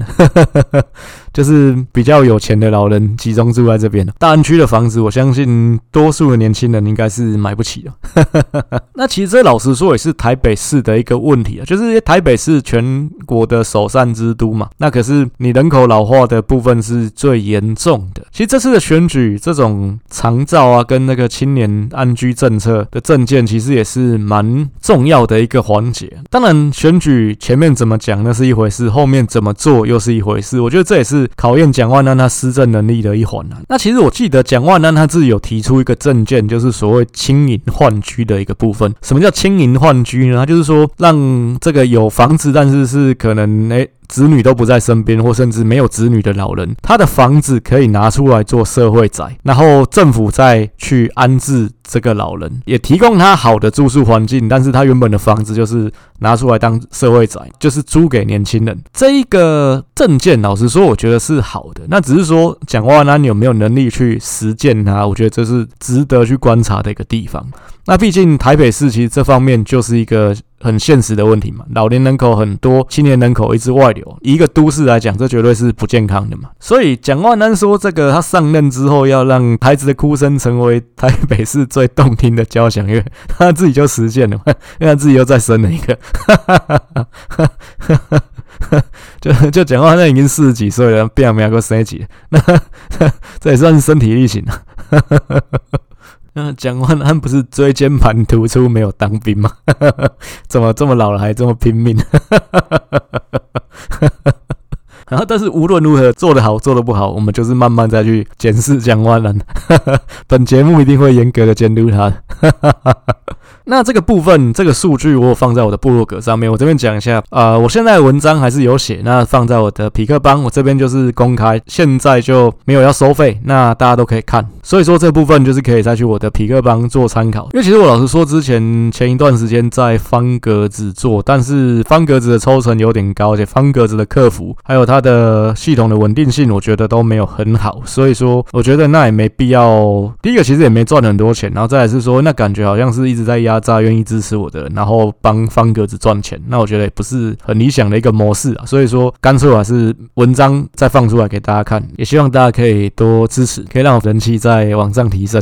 就是比较有钱的老人集中住在这边。大安区的房子，我相信多数的年轻人应该是买不起的。[LAUGHS] 那其实这老实说也是台北市的一个问题啊，就是台北是全国的首善之都嘛，那可是你人口老化的部分是最严重的。其实这次的选举，这种长照啊，跟那个青年安居政策的政见，其实也是蛮重要的一个环节。当然，选举前面怎么讲那是一回事，后面怎么做又是一回事。我觉得这也是考验蒋万安他施政能力的一环啊。那其实我记得蒋万安他自己有提出一个政见，就是所谓轻盈换居的一个部分。什么叫轻盈换居呢？他就是说让这个有房子，但是是可能诶。子女都不在身边，或甚至没有子女的老人，他的房子可以拿出来做社会宅，然后政府再去安置这个老人，也提供他好的住宿环境。但是他原本的房子就是拿出来当社会宅，就是租给年轻人。这一个政见，老实说，我觉得是好的。那只是说，蒋万安有没有能力去实践它？我觉得这是值得去观察的一个地方。那毕竟台北市其实这方面就是一个。很现实的问题嘛，老年人口很多，青年人口一直外流，一个都市来讲，这绝对是不健康的嘛。所以蒋万安说，这个他上任之后要让孩子的哭声成为台北市最动听的交响乐，他自己就实现了嘛，[LAUGHS] 因为他自己又再生了一个，[LAUGHS] 就就蒋万安已经四十几岁了，变没有个生几，那 [LAUGHS] 这也算是身体力行了。那蒋万安不是椎间盘突出没有当兵吗？[LAUGHS] 怎么这么老了还这么拼命？[LAUGHS] 然后，但是无论如何做得好做得不好，我们就是慢慢再去检视蒋万安。[LAUGHS] 本节目一定会严格的监督他。[LAUGHS] 那这个部分，这个数据我有放在我的部落格上面。我这边讲一下，呃，我现在的文章还是有写，那放在我的匹克邦，我这边就是公开，现在就没有要收费，那大家都可以看。所以说这部分就是可以再去我的匹克邦做参考。因为其实我老实说，之前前一段时间在方格子做，但是方格子的抽成有点高，而且方格子的客服还有他它的系统的稳定性，我觉得都没有很好。所以说，我觉得那也没必要。第一个其实也没赚很多钱，然后再来是说，那感觉好像是一直在压。榨愿意支持我的人，然后帮方格子赚钱，那我觉得也不是很理想的一个模式啊。所以说，干脆我还是文章再放出来给大家看，[LAUGHS] 也希望大家可以多支持，可以让我人气在网上提升。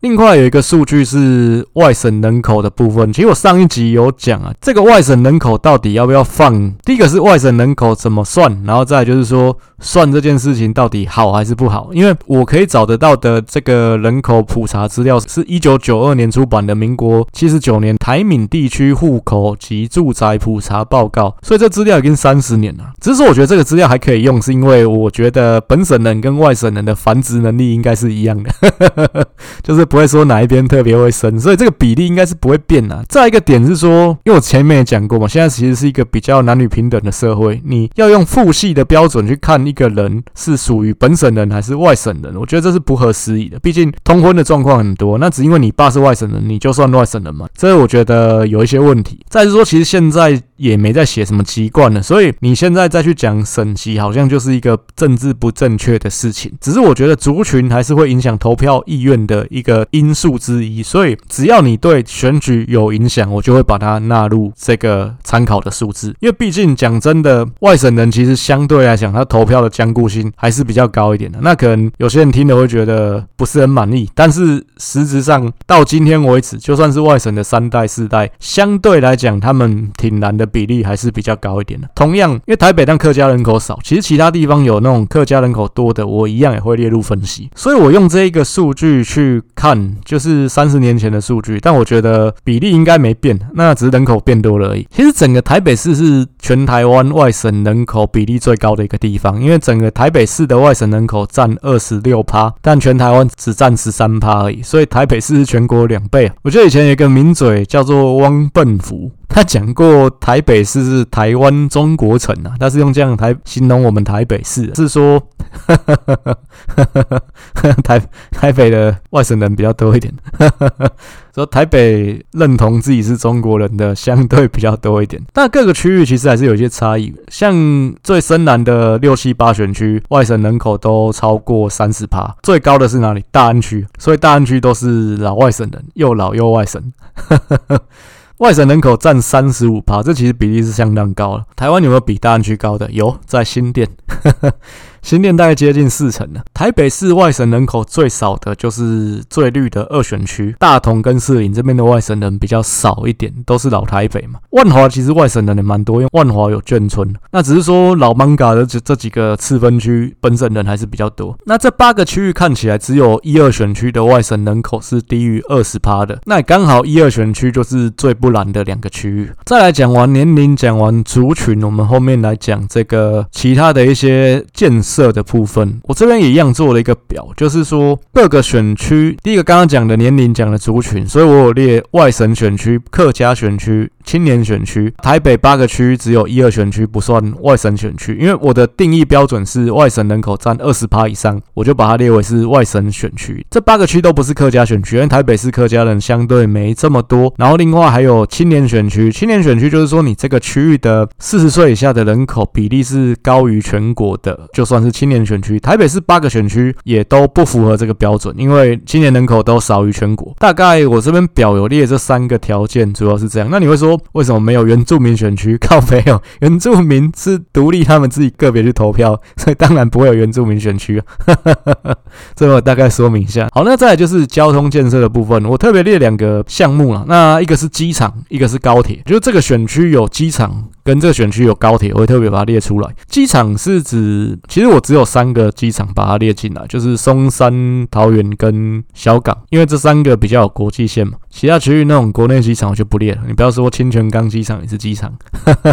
另外有一个数据是外省人口的部分，其实我上一集有讲啊，这个外省人口到底要不要放？第一个是外省人口怎么算，然后再就是说算这件事情到底好还是不好？因为我可以找得到的这个人口普查资料是一九九二年出版的《民国七十九年台闽地区户口及住宅普查报告》，所以这资料已经三十年了。只是说我觉得这个资料还可以用，是因为我觉得本省人跟外省人的繁殖能力应该是一样的，[LAUGHS] 就是不会说哪一边特别会生，所以这个比例应该是不会变的。再一个点是说，因为我前面也讲过嘛，现在其实是一个比较男女平等的社会，你要用父系的标准去看一个人是属于本省人还是外省人，我觉得这是不合时宜的。毕竟通婚的状况很多，那只因为你爸是外省人，你就算外省人嘛，这我觉得有一些问题。再是说，其实现在也没在写什么籍贯了，所以你现在再去讲省籍，好像就是一个政治不正确的事情。只是我觉得族群还是会影响投票意愿的一个因素之一，所以只要你对选举有影响，我就会把它纳入这个参考的数字。因为毕竟讲真的，外省人其实相对来讲，他投票的僵固性还是比较高一点的。那可能有些人听了会觉得不是很满意，但是实质上到今天为止，就算是外省的三代四代，相对来讲，他们挺难的比例还是比较高一点的。同样，因为台北当客家人口少，其实其他地方有那种客家人口多的，我一样也会列入分析。所以我用这一个数据去看，就是三十年前的数据，但我觉得比例应该没变，那只是人口变多了而已。其实整个台北市是全台湾外省人口比例最高的一个地方，因为整个台北市的外省人口占二十六趴，但全台湾只占十三趴而已，所以台北市是全国两倍。我觉得以前有一个名嘴叫做汪笨福。他讲过台北市是台湾中国城啊，他是用这样台形容我们台北市，是说 [LAUGHS] 台台北的外省人比较多一点，[LAUGHS] 说台北认同自己是中国人的相对比较多一点，但各个区域其实还是有一些差异，像最深蓝的六七八选区，外省人口都超过三十趴，最高的是哪里？大安区，所以大安区都是老外省人，又老又外省。[LAUGHS] 外省人口占三十五趴，这其实比例是相当高了。台湾有没有比大安区高的？有，在新店。新店大概接近四成了。台北市外省人口最少的就是最绿的二选区，大同跟士林这边的外省人比较少一点，都是老台北嘛。万华其实外省人也蛮多，因为万华有眷村。那只是说老艋舺的这这几个次分区本省人还是比较多。那这八个区域看起来只有一二选区的外省人口是低于二十趴的，那刚好一二选区就是最不蓝的两个区域。再来讲完年龄，讲完族群，我们后面来讲这个其他的一些建设。色的部分，我这边也一样做了一个表，就是说各个选区，第一个刚刚讲的年龄讲的族群，所以我有列外省选区、客家选区、青年选区，台北八个区只有一二选区不算外省选区，因为我的定义标准是外省人口占二十趴以上，我就把它列为是外省选区。这八个区都不是客家选区，因为台北市客家人相对没这么多。然后另外还有青年选区，青年选区就是说你这个区域的四十岁以下的人口比例是高于全国的，就算是青年选区。台北市八个选区也都不符合这个标准，因为青年人口都少于全国。大概我这边表有列这三个条件，主要是这样。那你会说？为什么没有原住民选区？[LAUGHS] 靠，没有原住民是独立，他们自己个别去投票，所以当然不会有原住民选区。[LAUGHS] 这个大概说明一下。好，那再来就是交通建设的部分，我特别列两个项目了。那一个是机场，一个是高铁。就是这个选区有机场。跟这个选区有高铁，我会特别把它列出来。机场是指，其实我只有三个机场把它列进来，就是松山、桃园跟小港，因为这三个比较有国际线嘛。其他区域那种国内机场我就不列了。你不要说清泉岗机场也是机场。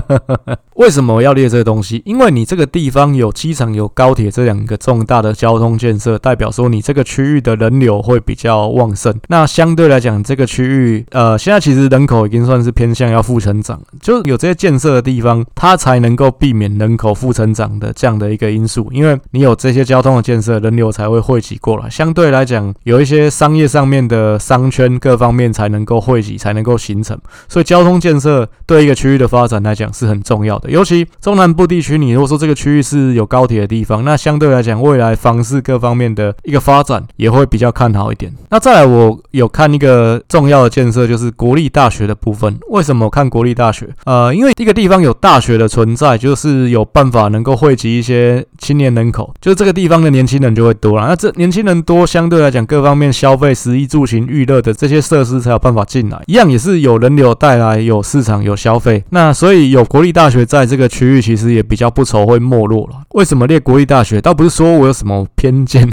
[LAUGHS] 为什么要列这个东西？因为你这个地方有机场、有高铁这两个重大的交通建设，代表说你这个区域的人流会比较旺盛。那相对来讲，这个区域呃，现在其实人口已经算是偏向要负成长，就有这些建设。地方，它才能够避免人口负成长的这样的一个因素，因为你有这些交通的建设，人流才会汇集过来。相对来讲，有一些商业上面的商圈，各方面才能够汇集，才能够形成。所以，交通建设对一个区域的发展来讲是很重要的。尤其中南部地区，你如果说这个区域是有高铁的地方，那相对来讲，未来房市各方面的一个发展也会比较看好一点。那再来，我有看一个重要的建设，就是国立大学的部分。为什么看国立大学？呃，因为一个地方有大学的存在，就是有办法能够汇集一些青年人口，就是这个地方的年轻人就会多了。那这年轻人多，相对来讲，各方面消费、食衣住行、娱乐的这些设施才有办法进来。一样也是有人流带来，有市场，有消费。那所以有国立大学在这个区域，其实也比较不愁会没落了。为什么列国立大学？倒不是说我有什么偏见，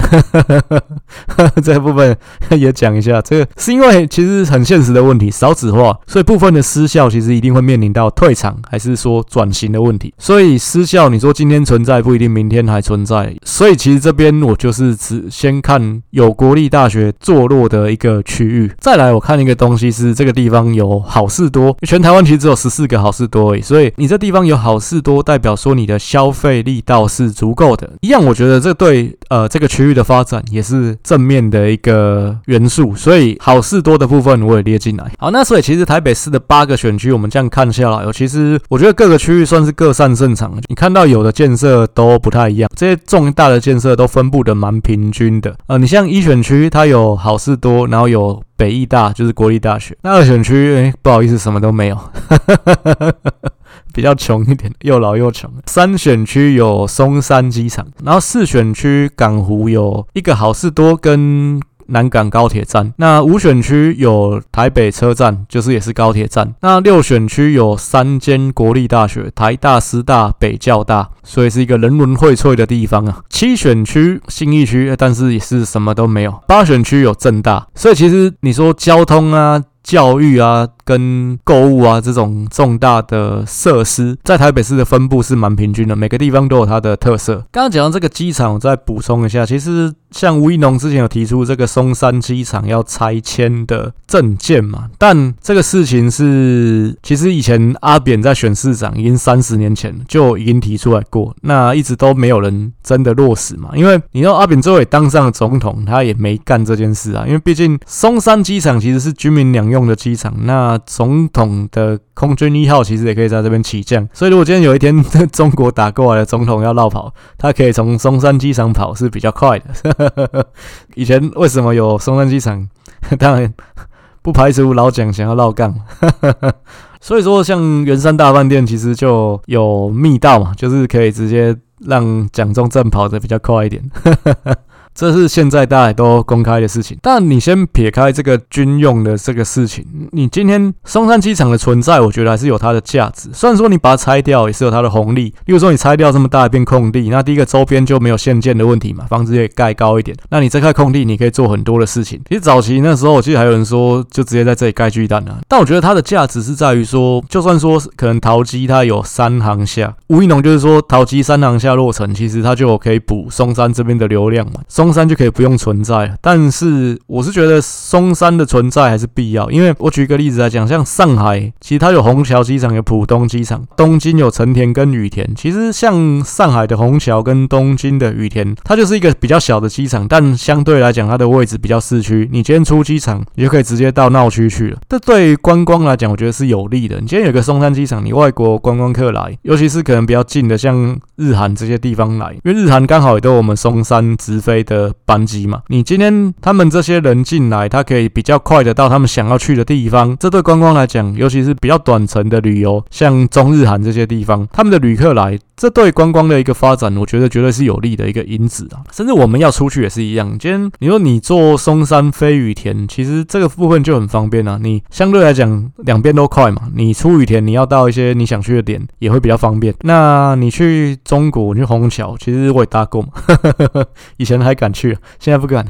[LAUGHS] 这部分也讲一下。这个是因为其实很现实的问题，少子化，所以部分的私校其实一定会面临到退场，还是是说转型的问题。所以私校，你说今天存在不一定明天还存在。所以其实这边我就是只先看有国立大学坐落的一个区域，再来我看一个东西是这个地方有好事多。全台湾其实只有十四个好事多而已，所以你这地方有好事多，代表说你的消费力道是足够的。一样，我觉得这对呃这个区域的发展也是正面的一个元素。所以好事多的部分我也列进来。好，那所以其实台北市的八个选区，我们这样看下来，其实我觉得各个区域算是各擅胜场。你看到有的建设都不太一样，这些重大的建设都分布的蛮平均的。呃，你像一选区，它有好事多，然后有北艺大，就是国立大学。那二选区，不好意思，什么都没有，比较穷一点，又老又穷。三选区有松山机场，然后四选区港湖有一个好事多跟。南港高铁站，那五选区有台北车站，就是也是高铁站。那六选区有三间国立大学，台大、师大、北教大，所以是一个人文荟萃的地方啊。七选区新义区，但是也是什么都没有。八选区有正大，所以其实你说交通啊。教育啊，跟购物啊这种重大的设施，在台北市的分布是蛮平均的，每个地方都有它的特色。刚刚讲到这个机场，我再补充一下，其实像吴怡农之前有提出这个松山机场要拆迁的政见嘛，但这个事情是其实以前阿扁在选市长，已经三十年前就已经提出来过，那一直都没有人真的落实嘛，因为你知道阿扁最后也当上了总统，他也没干这件事啊，因为毕竟松山机场其实是军民两。用的机场，那总统的空军一号其实也可以在这边起降，所以如果今天有一天 [LAUGHS] 中国打过来的总统要绕跑，他可以从松山机场跑是比较快的。[LAUGHS] 以前为什么有松山机场？当然。不排除老蒋想要绕杠。[LAUGHS] 所以说，像圆山大饭店其实就有密道嘛，就是可以直接让蒋中正跑得比较快一点。这是现在大家都公开的事情，但你先撇开这个军用的这个事情，你今天松山机场的存在，我觉得还是有它的价值。虽然说你把它拆掉也是有它的红利，例如说你拆掉这么大一片空地，那第一个周边就没有限建的问题嘛，房子也盖高一点，那你这块空地你可以做很多的事情。其实早期那时候我记得还有人说，就直接在这里盖巨蛋啊，但我觉得它的价值是在于说，就算说可能桃机它有三航厦，吴怡农就是说桃机三航厦落成，其实它就可以补松山这边的流量嘛，松。松山就可以不用存在，但是我是觉得松山的存在还是必要，因为我举一个例子来讲，像上海，其实它有虹桥机场，有浦东机场，东京有成田跟羽田。其实像上海的虹桥跟东京的羽田，它就是一个比较小的机场，但相对来讲，它的位置比较市区。你今天出机场，你就可以直接到闹区去了。这对于观光来讲，我觉得是有利的。你今天有个松山机场，你外国观光客来，尤其是可能比较近的，像日韩这些地方来，因为日韩刚好也都有我们松山直飞的。的班机嘛，你今天他们这些人进来，他可以比较快的到他们想要去的地方。这对观光来讲，尤其是比较短程的旅游，像中日韩这些地方，他们的旅客来，这对观光的一个发展，我觉得绝对是有利的一个因子啊。甚至我们要出去也是一样。今天你说你坐松山飞羽田，其实这个部分就很方便啊。你相对来讲两边都快嘛。你出羽田，你要到一些你想去的点，也会比较方便。那你去中国，你去虹桥，其实我也搭过嘛，[LAUGHS] 以前还敢。敢去，现在不敢。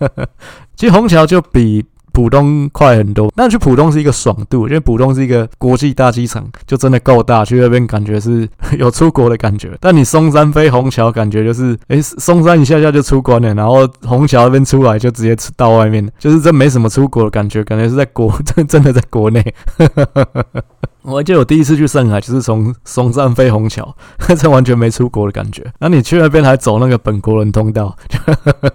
[LAUGHS] 其实虹桥就比浦东快很多，但去浦东是一个爽度，因为浦东是一个国际大机场，就真的够大，去那边感觉是 [LAUGHS] 有出国的感觉。但你松山飞虹桥，感觉就是，哎，松山一下下就出关了，然后虹桥那边出来就直接到外面，就是这没什么出国的感觉，感觉是在国，真 [LAUGHS] 真的在国内。我还记得我第一次去上海，就是从松山飞虹桥，[LAUGHS] 这完全没出国的感觉。那你去那边还走那个本国人通道，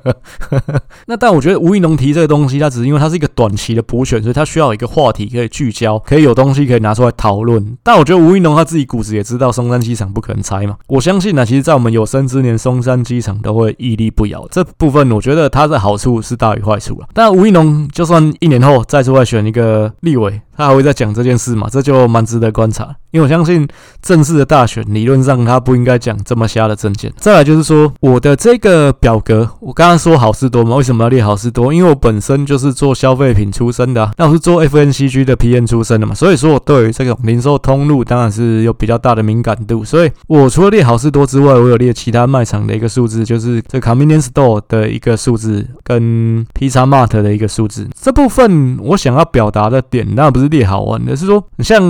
[LAUGHS] 那但我觉得吴怡农提这个东西，它只是因为它是一个短期的补选，所以它需要一个话题可以聚焦，可以有东西可以拿出来讨论。但我觉得吴怡农他自己骨子也知道松山机场不可能拆嘛。我相信呢，其实，在我们有生之年，松山机场都会屹立不摇。这部分我觉得它的好处是大于坏处了。但吴怡农就算一年后再出来选一个立委。他还会再讲这件事嘛？这就蛮值得观察，因为我相信正式的大选理论上他不应该讲这么瞎的政见。再来就是说，我的这个表格，我刚刚说好事多嘛？为什么要列好事多？因为我本身就是做消费品出身的，那我是做 FNCG 的 PN 出身的嘛，所以说我对于这种零售通路当然是有比较大的敏感度。所以我除了列好事多之外，我有列其他卖场的一个数字，就是这 Convenience Store 的一个数字跟 p i z a Mart 的一个数字。这部分我想要表达的点，那不是。列好玩的是说，像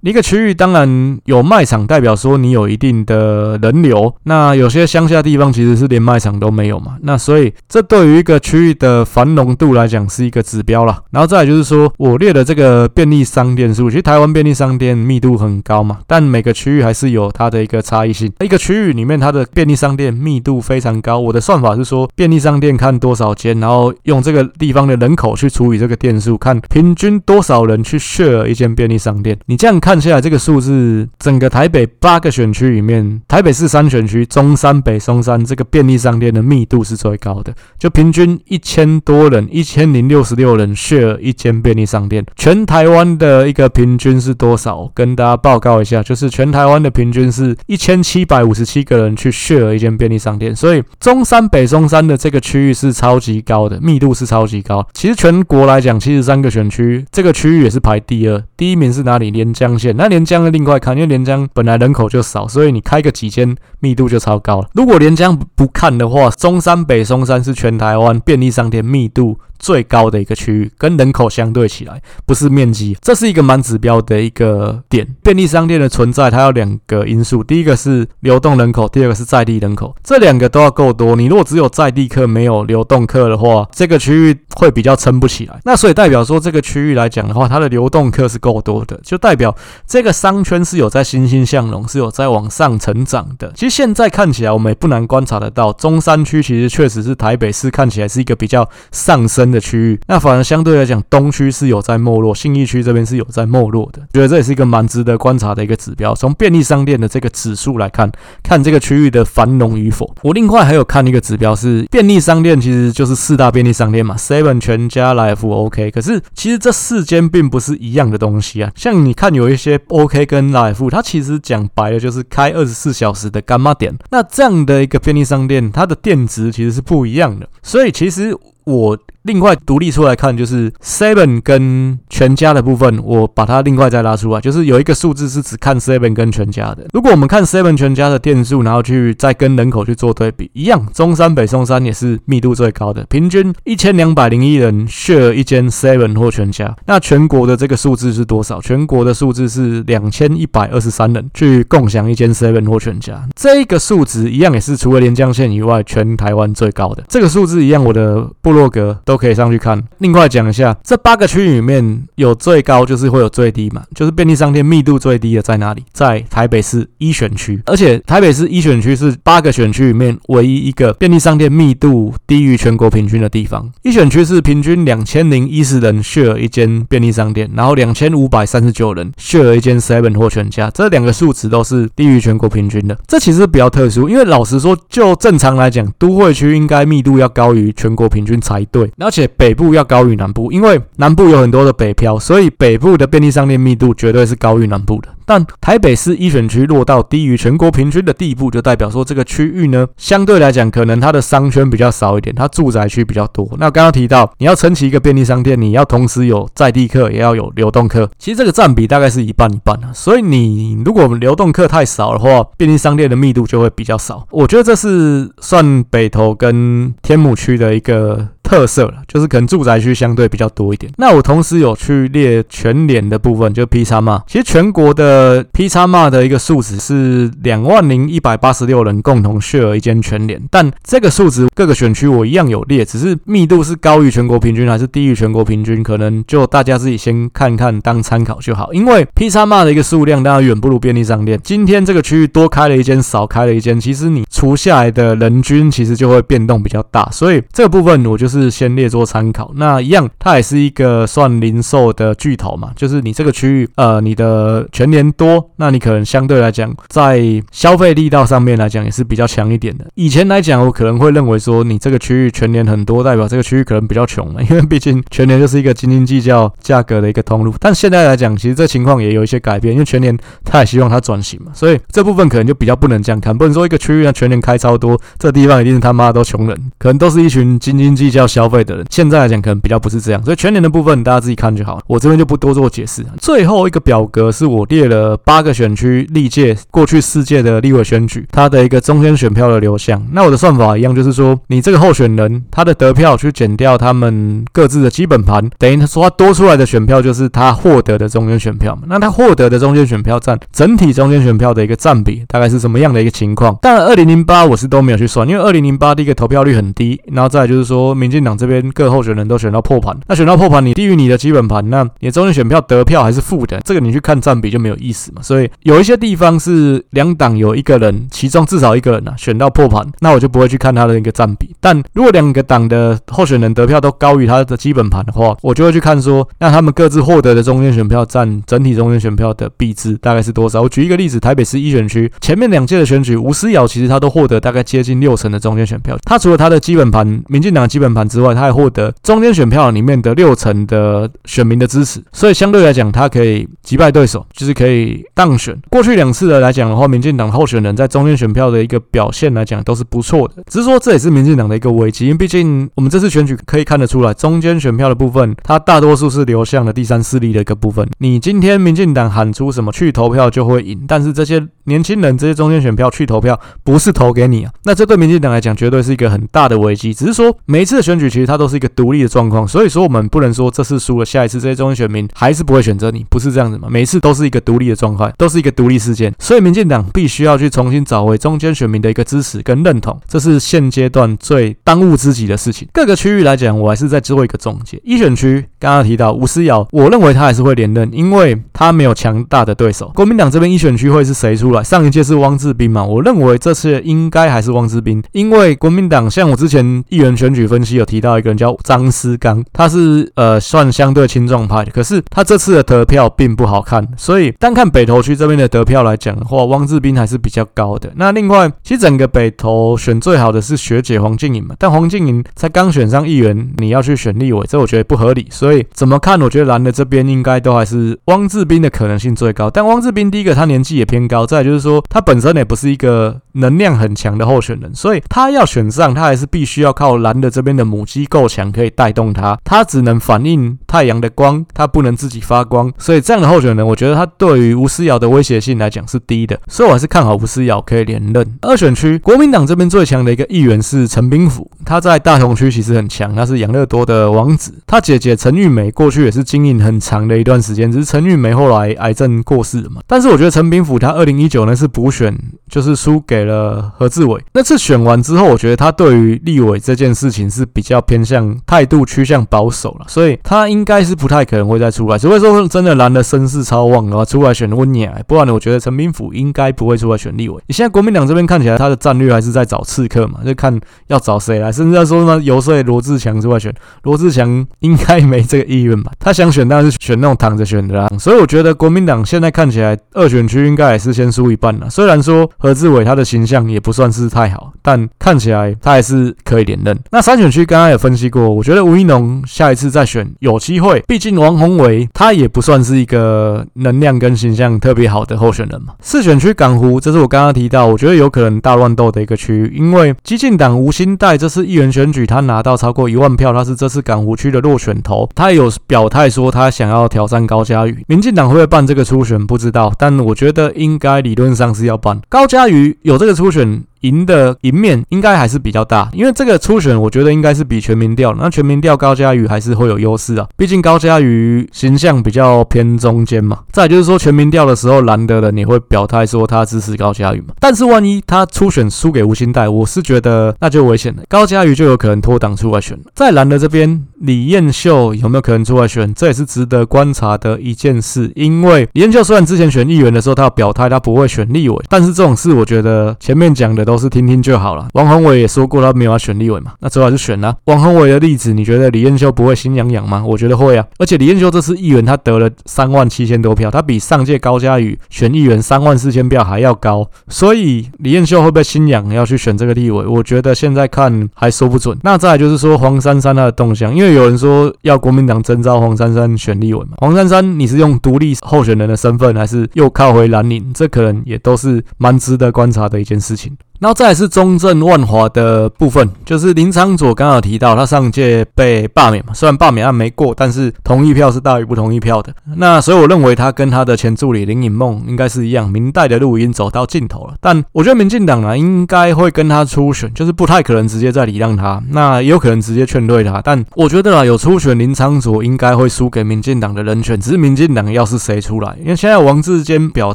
一个区域，当当然有卖场，代表说你有一定的人流。那有些乡下地方其实是连卖场都没有嘛。那所以这对于一个区域的繁荣度来讲是一个指标啦。然后再来就是说我列的这个便利商店数，其实台湾便利商店密度很高嘛，但每个区域还是有它的一个差异性。一个区域里面它的便利商店密度非常高。我的算法是说，便利商店看多少间，然后用这个地方的人口去除以这个店数，看平均多少人去。share 一间便利商店，你这样看下来，这个数是，整个台北八个选区里面，台北市三选区中山、北松山这个便利商店的密度是最高的，就平均一千多人，一千零六十六人 share 一间便利商店。全台湾的一个平均是多少？跟大家报告一下，就是全台湾的平均是一千七百五十七个人去 share 一间便利商店，所以中山、北松山的这个区域是超级高的，密度是超级高。其实全国来讲，七十三个选区，这个区域也是排。第二，第一名是哪里？连江县。那连江另外看，因为连江本来人口就少，所以你开个几间，密度就超高了。如果连江不看的话，中山、北松山是全台湾便利商店密度最高的一个区域，跟人口相对起来，不是面积，这是一个蛮指标的一个点。便利商店的存在，它有两个因素，第一个是流动人口，第二个是在地人口，这两个都要够多。你如果只有在地客，没有流动客的话，这个区域会比较撑不起来。那所以代表说，这个区域来讲的话，它的流动客是够多的，就代表这个商圈是有在欣欣向荣，是有在往上成长的。其实现在看起来，我们也不难观察得到，中山区其实确实是台北市看起来是一个比较上升。升的区域，那反而相对来讲，东区是有在没落，信义区这边是有在没落的。觉得这也是一个蛮值得观察的一个指标。从便利商店的这个指数来看，看这个区域的繁荣与否。我另外还有看一个指标是便利商店，其实就是四大便利商店嘛，Seven、全家、莱尔富、OK。可是其实这四间并不是一样的东西啊。像你看有一些 OK 跟莱尔富，它其实讲白了就是开二十四小时的干妈店。那这样的一个便利商店，它的店值其实是不一样的。所以其实我。另外独立出来看，就是 Seven 跟全家的部分，我把它另外再拉出来，就是有一个数字是只看 Seven 跟全家的。如果我们看 Seven 全家的店数，然后去再跟人口去做对比，一样，中山北松山也是密度最高的，平均一千两百零一人 share 一间 Seven 或全家。那全国的这个数字是多少？全国的数字是两千一百二十三人去共享一间 Seven 或全家。这个数值一样也是除了连江县以外，全台湾最高的。这个数字一样，我的不落格都。可以上去看。另外讲一下，这八个区域里面有最高就是会有最低嘛，就是便利商店密度最低的在哪里？在台北市一选区，而且台北市一选区是八个选区里面唯一一个便利商店密度低于全国平均的地方。一选区是平均两千零一十人 share 一间便利商店，然后两千五百三十九人 share 一间 Seven 或全家，这两个数值都是低于全国平均的。这其实比较特殊，因为老实说，就正常来讲，都会区应该密度要高于全国平均才对。而且北部要高于南部，因为南部有很多的北漂，所以北部的便利商店密度绝对是高于南部的。但台北市一选区落到低于全国平均的地步，就代表说这个区域呢，相对来讲可能它的商圈比较少一点，它住宅区比较多。那刚刚提到你要撑起一个便利商店，你要同时有在地客，也要有流动客，其实这个占比大概是一半一半啊。所以你如果我们流动客太少的话，便利商店的密度就会比较少。我觉得这是算北投跟天母区的一个。特色了，就是可能住宅区相对比较多一点。那我同时有去列全联的部分，就 P 叉 M。其实全国的 P 叉 M 的一个数值是两万零一百八十六人共同 share 一间全联，但这个数值各个选区我一样有列，只是密度是高于全国平均还是低于全国平均，可能就大家自己先看看当参考就好。因为 P 叉 M 的一个数量当然远不如便利商店。今天这个区域多开了一间，少开了一间，其实你除下来的人均其实就会变动比较大，所以这个部分我就是。是先列作参考，那一样，它也是一个算零售的巨头嘛，就是你这个区域，呃，你的全年多，那你可能相对来讲，在消费力道上面来讲也是比较强一点的。以前来讲，我可能会认为说，你这个区域全年很多，代表这个区域可能比较穷嘛，[LAUGHS] 因为毕竟全年就是一个斤斤计较价格的一个通路。但现在来讲，其实这情况也有一些改变，因为全年他也希望它转型嘛，所以这部分可能就比较不能这样看，不能说一个区域让全年开超多，这地方一定是他妈都穷人，可能都是一群斤斤计较。消费的人，现在来讲可能比较不是这样，所以全年的部分大家自己看就好，我这边就不多做解释。最后一个表格是我列了八个选区历届过去四届的立委选举，它的一个中间选票的流向。那我的算法一样，就是说你这个候选人他的得票去减掉他们各自的基本盘，等于他说他多出来的选票就是他获得的中间选票嘛。那他获得的中间选票占整体中间选票的一个占比大概是什么样的一个情况？当然，二零零八我是都没有去算，因为二零零八第一个投票率很低，然后再来就是说民。民进党这边各候选人都选到破盘，那选到破盘，你低于你的基本盘，那你的中间选票得票还是负的，这个你去看占比就没有意思嘛。所以有一些地方是两党有一个人，其中至少一个人啊选到破盘，那我就不会去看他的一个占比。但如果两个党的候选人得票都高于他的基本盘的话，我就会去看说，那他们各自获得的中间选票占整体中间选票的比值大概是多少。我举一个例子，台北市一选区前面两届的选举，吴思瑶其实他都获得大概接近六成的中间选票，他除了他的基本盘，民进党基本盘。之外，他还获得中间选票里面的六成的选民的支持，所以相对来讲，他可以击败对手，就是可以当选。过去两次的来讲的话，民进党候选人在中间选票的一个表现来讲都是不错的。只是说这也是民进党的一个危机，因为毕竟我们这次选举可以看得出来，中间选票的部分，它大多数是流向了第三势力的一个部分。你今天民进党喊出什么去投票就会赢，但是这些年轻人这些中间选票去投票不是投给你啊，那这对民进党来讲绝对是一个很大的危机。只是说每一次的选举其实它都是一个独立的状况，所以说我们不能说这次输了，下一次这些中间选民还是不会选择你，不是这样子嘛？每一次都是一个独立的状况，都是一个独立事件，所以民进党必须要去重新找回中间选民的一个支持跟认同，这是现阶段最当务之急的事情。各个区域来讲，我还是在做一个总结。一选区刚刚提到吴思瑶，我认为他还是会连任，因为他没有强大的对手。国民党这边一选区会是谁出来？上一届是汪志斌嘛？我认为这次应该还是汪志斌，因为国民党像我之前议员选举分析有提到一个人叫张思刚，他是呃算相对青壮派的，可是他这次的得票并不好看，所以单看北投区这边的得票来讲的话，汪志斌还是比较高的。那另外，其实整个北投选最好的是学姐黄静颖嘛，但黄静颖才刚选上议员，你要去选立委，这我觉得不合理。所以怎么看，我觉得蓝的这边应该都还是汪志斌的可能性最高。但汪志斌第一个他年纪也偏高，再就是说他本身也不是一个能量很强的候选人，所以他要选上，他还是必须要靠蓝的这边的母机够强，可以带动它，它只能反应太阳的光，它不能自己发光。所以这样的候选人，我觉得他对于吴思瑶的威胁性来讲是低的，所以我还是看好吴思瑶可以连任。二选区，国民党这边最强的一个议员是陈炳甫，他在大同区其实很强，他是养乐多的王子。他姐姐陈玉梅过去也是经营很长的一段时间，只是陈玉梅后来癌症过世了嘛。但是我觉得陈炳甫他二零一九呢是补选，就是输给了何志伟。那次选完之后，我觉得他对于立委这件事情是比较偏向态度趋向保守了，所以他应该是不太可能会再出来，除非说真的。蓝的声势超旺的话，出来选温雅，不然，我觉得陈炳甫应该不会出来选立委。你现在国民党这边看起来，他的战略还是在找刺客嘛，就看要找谁来，甚至在说什么游说罗志强出来选，罗志强应该没这个意愿吧？他想选，当然是选那种躺着选的啦。所以我觉得国民党现在看起来二选区应该也是先输一半了。虽然说何志伟他的形象也不算是太好，但看起来他还是可以连任。那三选区刚刚也分析过，我觉得吴一农下一次再选有机会，毕竟王宏伟他也不算。是一个能量跟形象特别好的候选人嘛？四选区港湖，这是我刚刚提到，我觉得有可能大乱斗的一个区域，因为激进党吴欣岱这次议员选举，他拿到超过一万票，他是这次港湖区的落选头，他也有表态说他想要挑战高嘉瑜。民进党会不会办这个初选？不知道，但我觉得应该理论上是要办。高嘉瑜有这个初选。赢的赢面应该还是比较大，因为这个初选我觉得应该是比全民调，那全民调高嘉瑜还是会有优势啊，毕竟高嘉瑜形象比较偏中间嘛。再就是说全民调的时候，蓝的人也会表态说他支持高嘉瑜嘛。但是万一他初选输给吴欣岱，我是觉得那就危险了，高嘉瑜就有可能脱党出来选了。在蓝的这边，李彦秀有没有可能出来选？这也是值得观察的一件事，因为李彦秀虽然之前选议员的时候他有表态他不会选立委，但是这种事我觉得前面讲的都。都是听听就好了。王宏伟也说过他没有要选立委嘛，那最好还是选了。王宏伟的例子，你觉得李彦秀不会心痒痒吗？我觉得会啊。而且李彦秀这次议员他得了三万七千多票，他比上届高嘉宇选议员三万四千票还要高，所以李彦秀会不会心痒要去选这个立委？我觉得现在看还说不准。那再就是说黄珊珊她的动向，因为有人说要国民党征召黄珊珊选立委嘛。黄珊珊你是用独立候选人的身份，还是又靠回蓝营？这可能也都是蛮值得观察的一件事情。然后再是中正万华的部分，就是林昌佐刚好提到他上届被罢免嘛，虽然罢免案没过，但是同意票是大于不同意票的。那所以我认为他跟他的前助理林颖梦应该是一样，民代的路已经走到尽头了。但我觉得民进党啊应该会跟他初选，就是不太可能直接再礼让他，那也有可能直接劝退他。但我觉得啊，有初选林昌佐应该会输给民进党的人选，只是民进党要是谁出来，因为现在王志坚表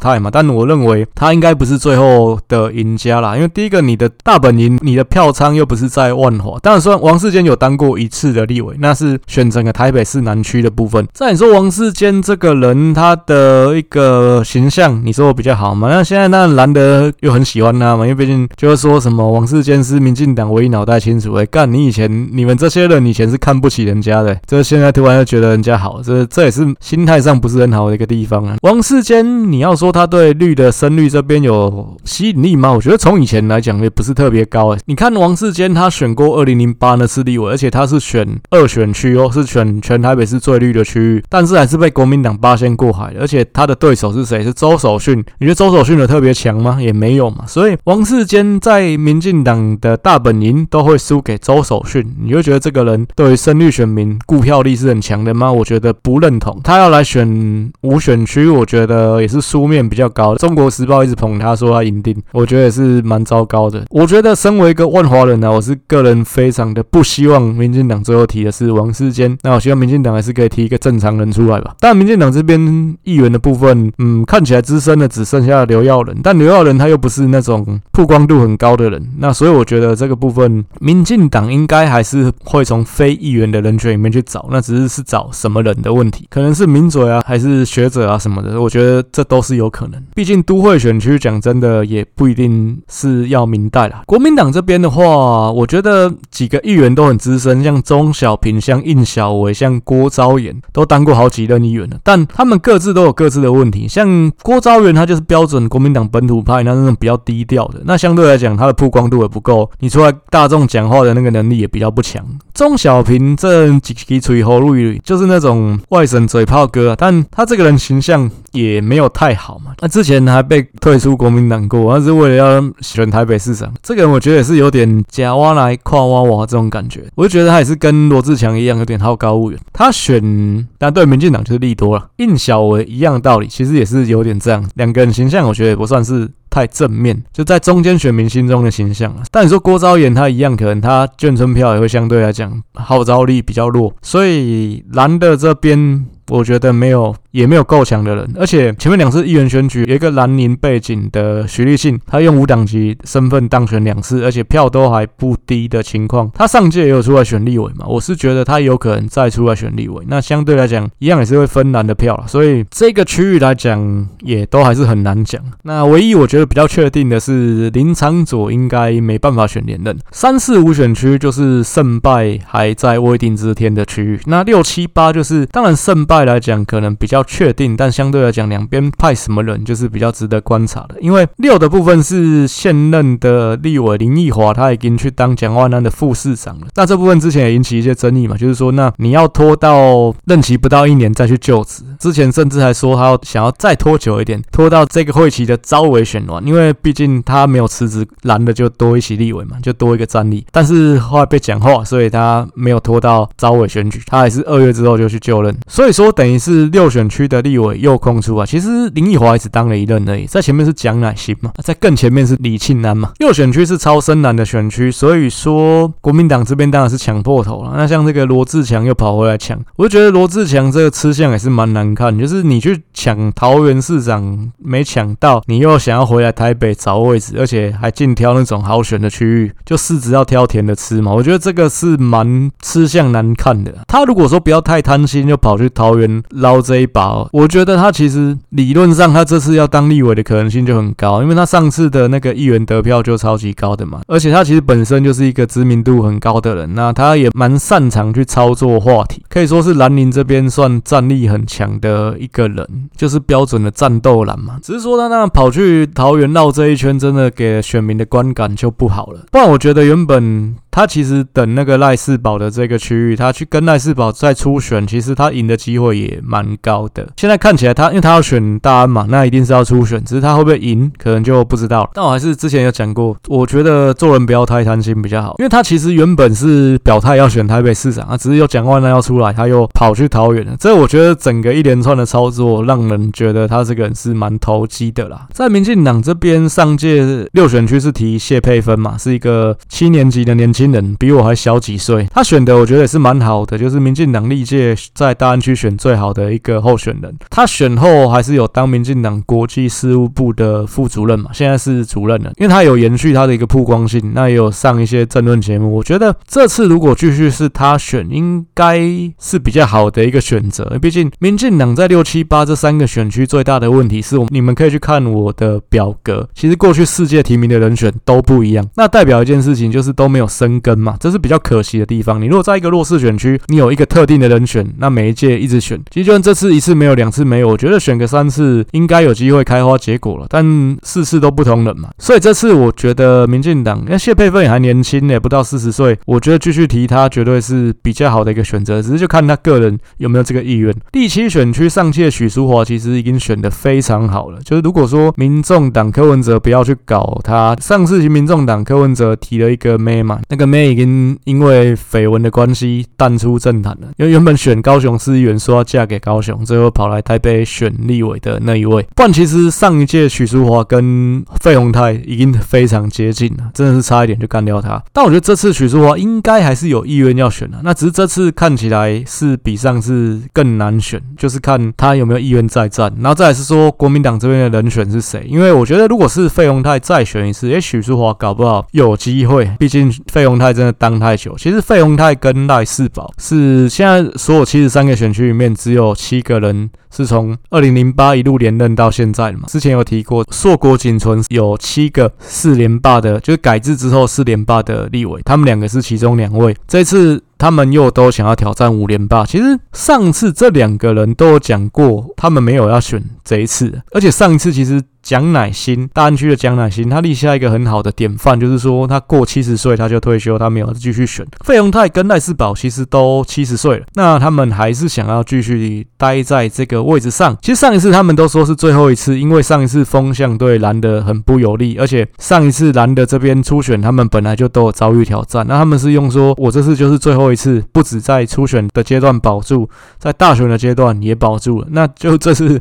态嘛，但我认为他应该不是最后的赢家啦，因为。第一个，你的大本营，你的票仓又不是在万华。当然说王世坚有当过一次的立委，那是选整个台北市南区的部分。再你说王世坚这个人，他的一个形象，你说我比较好吗？那现在那蓝的又很喜欢他嘛，因为毕竟就是说什么王世坚是民进党唯一脑袋清楚。哎，干你以前你们这些人以前是看不起人家的，这现在突然又觉得人家好，这这也是心态上不是很好的一个地方啊。王世坚，你要说他对绿的深绿这边有吸引力吗？我觉得从以前。来讲也不是特别高诶，你看王世坚他选过二零零八那次立委，而且他是选二选区哦，是选全台北市最绿的区域，但是还是被国民党八仙过海。而且他的对手是谁？是周守训。你觉得周守训的特别强吗？也没有嘛。所以王世坚在民进党的大本营都会输给周守训，你会觉得这个人对于深绿选民顾票力是很强的吗？我觉得不认同。他要来选五选区，我觉得也是输面比较高。中国时报一直捧他说他赢定，我觉得也是蛮。糟糕的，我觉得身为一个万华人呢、啊，我是个人非常的不希望民进党最后提的是王世坚，那我希望民进党还是可以提一个正常人出来吧。但民进党这边议员的部分，嗯，看起来资深的只剩下刘耀仁，但刘耀仁他又不是那种曝光度很高的人，那所以我觉得这个部分，民进党应该还是会从非议员的人选里面去找，那只是是找什么人的问题，可能是名嘴啊，还是学者啊什么的，我觉得这都是有可能。毕竟都会选区讲真的也不一定是。要明代啦。国民党这边的话，我觉得几个议员都很资深，像钟小平、像应晓薇、像郭昭元，都当过好几任议员了。但他们各自都有各自的问题。像郭昭元，他就是标准国民党本土派，那那种比较低调的。那相对来讲，他的曝光度也不够，你出来大众讲话的那个能力也比较不强。钟小平这几几嘴喉咙就是那种外省嘴炮哥，但他这个人形象也没有太好嘛。那之前还被退出国民党过，他是为了要选台北市长。这个人我觉得也是有点假挖来夸挖挖这种感觉。我就觉得他也是跟罗志强一样，有点好高骛远。他选，但对民进党就是利多了。应晓薇一样的道理，其实也是有点这样。两个人形象，我觉得也不算是。太正面，就在中间选民心中的形象。但你说郭昭元他一样，可能他眷村票也会相对来讲号召力比较弱，所以蓝的这边。我觉得没有，也没有够强的人，而且前面两次议员选举，有一个蓝营背景的徐立信，他用无党籍身份当选两次，而且票都还不低的情况，他上届也有出来选立委嘛，我是觉得他有可能再出来选立委，那相对来讲一样也是会分蓝的票，所以这个区域来讲也都还是很难讲。那唯一我觉得比较确定的是林长佐应该没办法选连任，三四五选区就是胜败还在未定之天的区域，那六七八就是当然胜败。来讲可能比较确定，但相对来讲，两边派什么人就是比较值得观察的。因为六的部分是现任的立委林奕华，他已经去当蒋万安的副市长了。那这部分之前也引起一些争议嘛，就是说，那你要拖到任期不到一年再去就职，之前甚至还说他要想要再拖久一点，拖到这个会期的招委选完，因为毕竟他没有辞职，蓝的就多一席立委嘛，就多一个战力。但是后来被讲话，所以他没有拖到招委选举，他还是二月之后就去就任。所以说。等于是六选区的立委又空出啊，其实林奕华只当了一任而已，在前面是蒋乃馨嘛，在更前面是李庆安嘛。右选区是超深蓝的选区，所以说国民党这边当然是抢破头了。那像这个罗志强又跑回来抢，我就觉得罗志强这个吃相也是蛮难看，就是你去抢桃园市长没抢到，你又想要回来台北找位置，而且还尽挑那种好选的区域，就市值要挑甜的吃嘛。我觉得这个是蛮吃相难看的。他如果说不要太贪心，就跑去桃园。捞这一把，我觉得他其实理论上他这次要当立委的可能性就很高，因为他上次的那个议员得票就超级高的嘛，而且他其实本身就是一个知名度很高的人，那他也蛮擅长去操作话题，可以说是蓝营这边算战力很强的一个人，就是标准的战斗蓝嘛。只是说他那跑去桃园绕这一圈，真的给选民的观感就不好了。不然我觉得原本。他其实等那个赖世宝的这个区域，他去跟赖世宝再初选，其实他赢的机会也蛮高的。现在看起来他，他因为他要选大安嘛，那一定是要初选，只是他会不会赢，可能就不知道了。但我还是之前有讲过，我觉得做人不要太贪心比较好，因为他其实原本是表态要选台北市长啊，只是有蒋万安要出来，他又跑去桃园了。这我觉得整个一连串的操作，让人觉得他这个人是蛮投机的啦。在民进党这边，上届六选区是提谢佩芬嘛，是一个七年级的年轻。新人比我还小几岁，他选的我觉得也是蛮好的，就是民进党历届在大安区选最好的一个候选人。他选后还是有当民进党国际事务部的副主任嘛，现在是主任了，因为他有延续他的一个曝光性，那也有上一些政论节目。我觉得这次如果继续是他选，应该是比较好的一个选择。毕竟民进党在六七八这三个选区最大的问题是我，你们可以去看我的表格，其实过去四届提名的人选都不一样，那代表一件事情就是都没有升根嘛，这是比较可惜的地方。你如果在一个弱势选区，你有一个特定的人选，那每一届一直选，其实就算这次一次没有，两次没有，我觉得选个三次应该有机会开花结果了。但四次都不同人嘛，所以这次我觉得民进党，那谢佩芬也还年轻呢，不到四十岁，我觉得继续提他绝对是比较好的一个选择。只是就看他个人有没有这个意愿。第七选区上届许淑华其实已经选得非常好了，就是如果说民众党柯文哲不要去搞他，上次民众党柯文哲提了。一个妹嘛，那个。妹已经因为绯闻的关系淡出政坛了，因为原本选高雄市议员说要嫁给高雄，最后跑来台北选立委的那一位。不然其实上一届许淑华跟费鸿泰已经非常接近了，真的是差一点就干掉他。但我觉得这次许淑华应该还是有意愿要选的，那只是这次看起来是比上次更难选，就是看他有没有意愿再战。然后再是说国民党这边的人选是谁？因为我觉得如果是费鸿泰再选一次，诶，许淑华搞不好有机会，毕竟费鸿。鸿泰真的当太久。其实费鸿泰跟赖世宝是现在所有七十三个选区里面只有七个人是从二零零八一路连任到现在的嘛。之前有提过，硕果仅存有七个四连霸的，就是改制之后四连霸的立委，他们两个是其中两位。这次。他们又都想要挑战五连霸。其实上次这两个人都有讲过，他们没有要选这一次，而且上一次其实。蒋乃馨，大安区的蒋乃馨，他立下一个很好的典范，就是说他过七十岁他就退休，他没有继续选。费鸿泰跟赖世宝其实都七十岁了，那他们还是想要继续待在这个位置上。其实上一次他们都说是最后一次，因为上一次风向对蓝的很不有利，而且上一次蓝的这边初选，他们本来就都有遭遇挑战，那他们是用说我这次就是最后一次，不止在初选的阶段保住，在大选的阶段也保住了，那就这次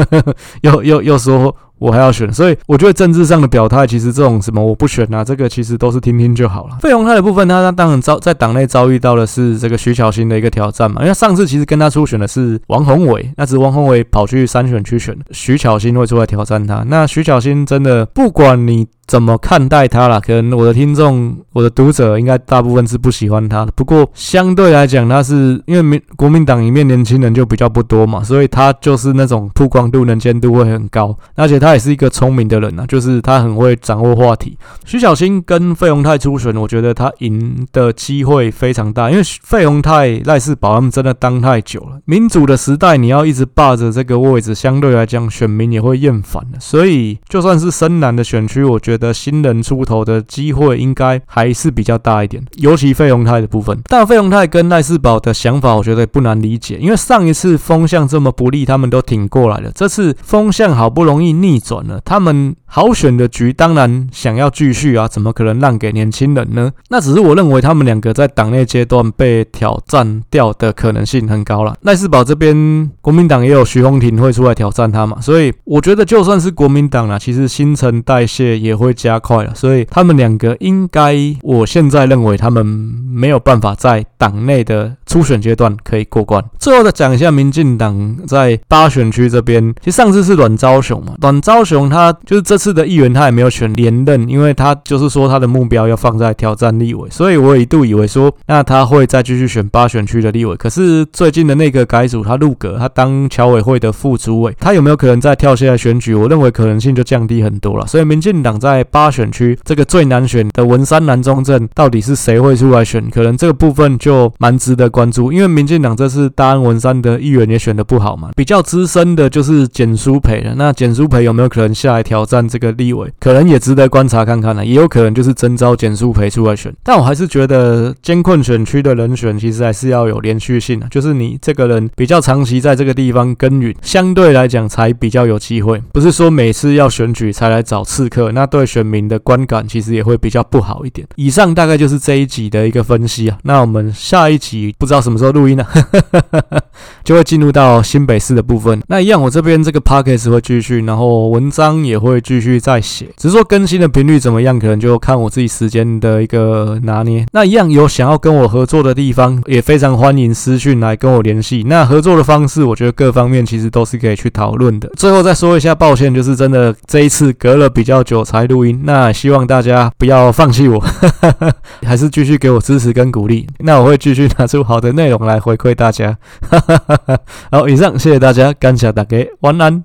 [LAUGHS] 又又又说。我还要选，所以我觉得政治上的表态，其实这种什么我不选呐，这个其实都是听听就好了。费鸿泰的部分，他他当然遭在党内遭遇到的是这个徐巧芯的一个挑战嘛，因为上次其实跟他初选的是王宏伟，那只王宏伟跑去三选区选，徐巧芯会出来挑战他。那徐巧芯真的不管你。怎么看待他啦？可能我的听众、我的读者应该大部分是不喜欢他的。不过相对来讲，他是因为民国民党里面年轻人就比较不多嘛，所以他就是那种曝光度、能见度会很高。而且他也是一个聪明的人啊，就是他很会掌握话题。徐巧芯跟费鸿泰初选，我觉得他赢的机会非常大，因为费鸿泰、赖世宝他们真的当太久了。民主的时代，你要一直霸着这个位置，相对来讲选民也会厌烦的。所以就算是深蓝的选区，我觉得。觉得新人出头的机会应该还是比较大一点，尤其费鸿泰的部分。但费鸿泰跟赖世宝的想法，我觉得不难理解，因为上一次风向这么不利，他们都挺过来了。这次风向好不容易逆转了，他们好选的局当然想要继续啊，怎么可能让给年轻人呢？那只是我认为他们两个在党内阶段被挑战掉的可能性很高了。赖世宝这边，国民党也有徐宏庭会出来挑战他嘛，所以我觉得就算是国民党啊，其实新陈代谢也。会加快了，所以他们两个应该，我现在认为他们没有办法在党内的初选阶段可以过关。最后再讲一下民进党在八选区这边，其实上次是阮昭雄嘛，阮昭雄他就是这次的议员他也没有选连任，因为他就是说他的目标要放在挑战立委，所以我一度以为说那他会再继续选八选区的立委。可是最近的那个改组，他入阁，他当侨委会的副主委，他有没有可能再跳下来选举？我认为可能性就降低很多了。所以民进党在八选区这个最难选的文山南中镇，到底是谁会出来选？可能这个部分就蛮值得关注，因为民进党这次大安文山的议员也选得不好嘛。比较资深的就是简书培了，那简书培有没有可能下来挑战这个立委？可能也值得观察看看呢。也有可能就是征召简舒培出来选。但我还是觉得监困选区的人选其实还是要有连续性的，就是你这个人比较长期在这个地方耕耘，相对来讲才比较有机会。不是说每次要选举才来找刺客，那对。选民的观感其实也会比较不好一点。以上大概就是这一集的一个分析啊。那我们下一集不知道什么时候录音呢？就会进入到新北市的部分。那一样，我这边这个 podcast 会继续，然后文章也会继继续再写。只是说更新的频率怎么样，可能就看我自己时间的一个拿捏。那一样有想要跟我合作的地方，也非常欢迎私讯来跟我联系。那合作的方式，我觉得各方面其实都是可以去讨论的。最后再说一下，抱歉，就是真的这一次隔了比较久才。录音，那希望大家不要放弃我，[LAUGHS] 还是继续给我支持跟鼓励。那我会继续拿出好的内容来回馈大家。[LAUGHS] 好，以上谢谢大家，感谢大家，晚安。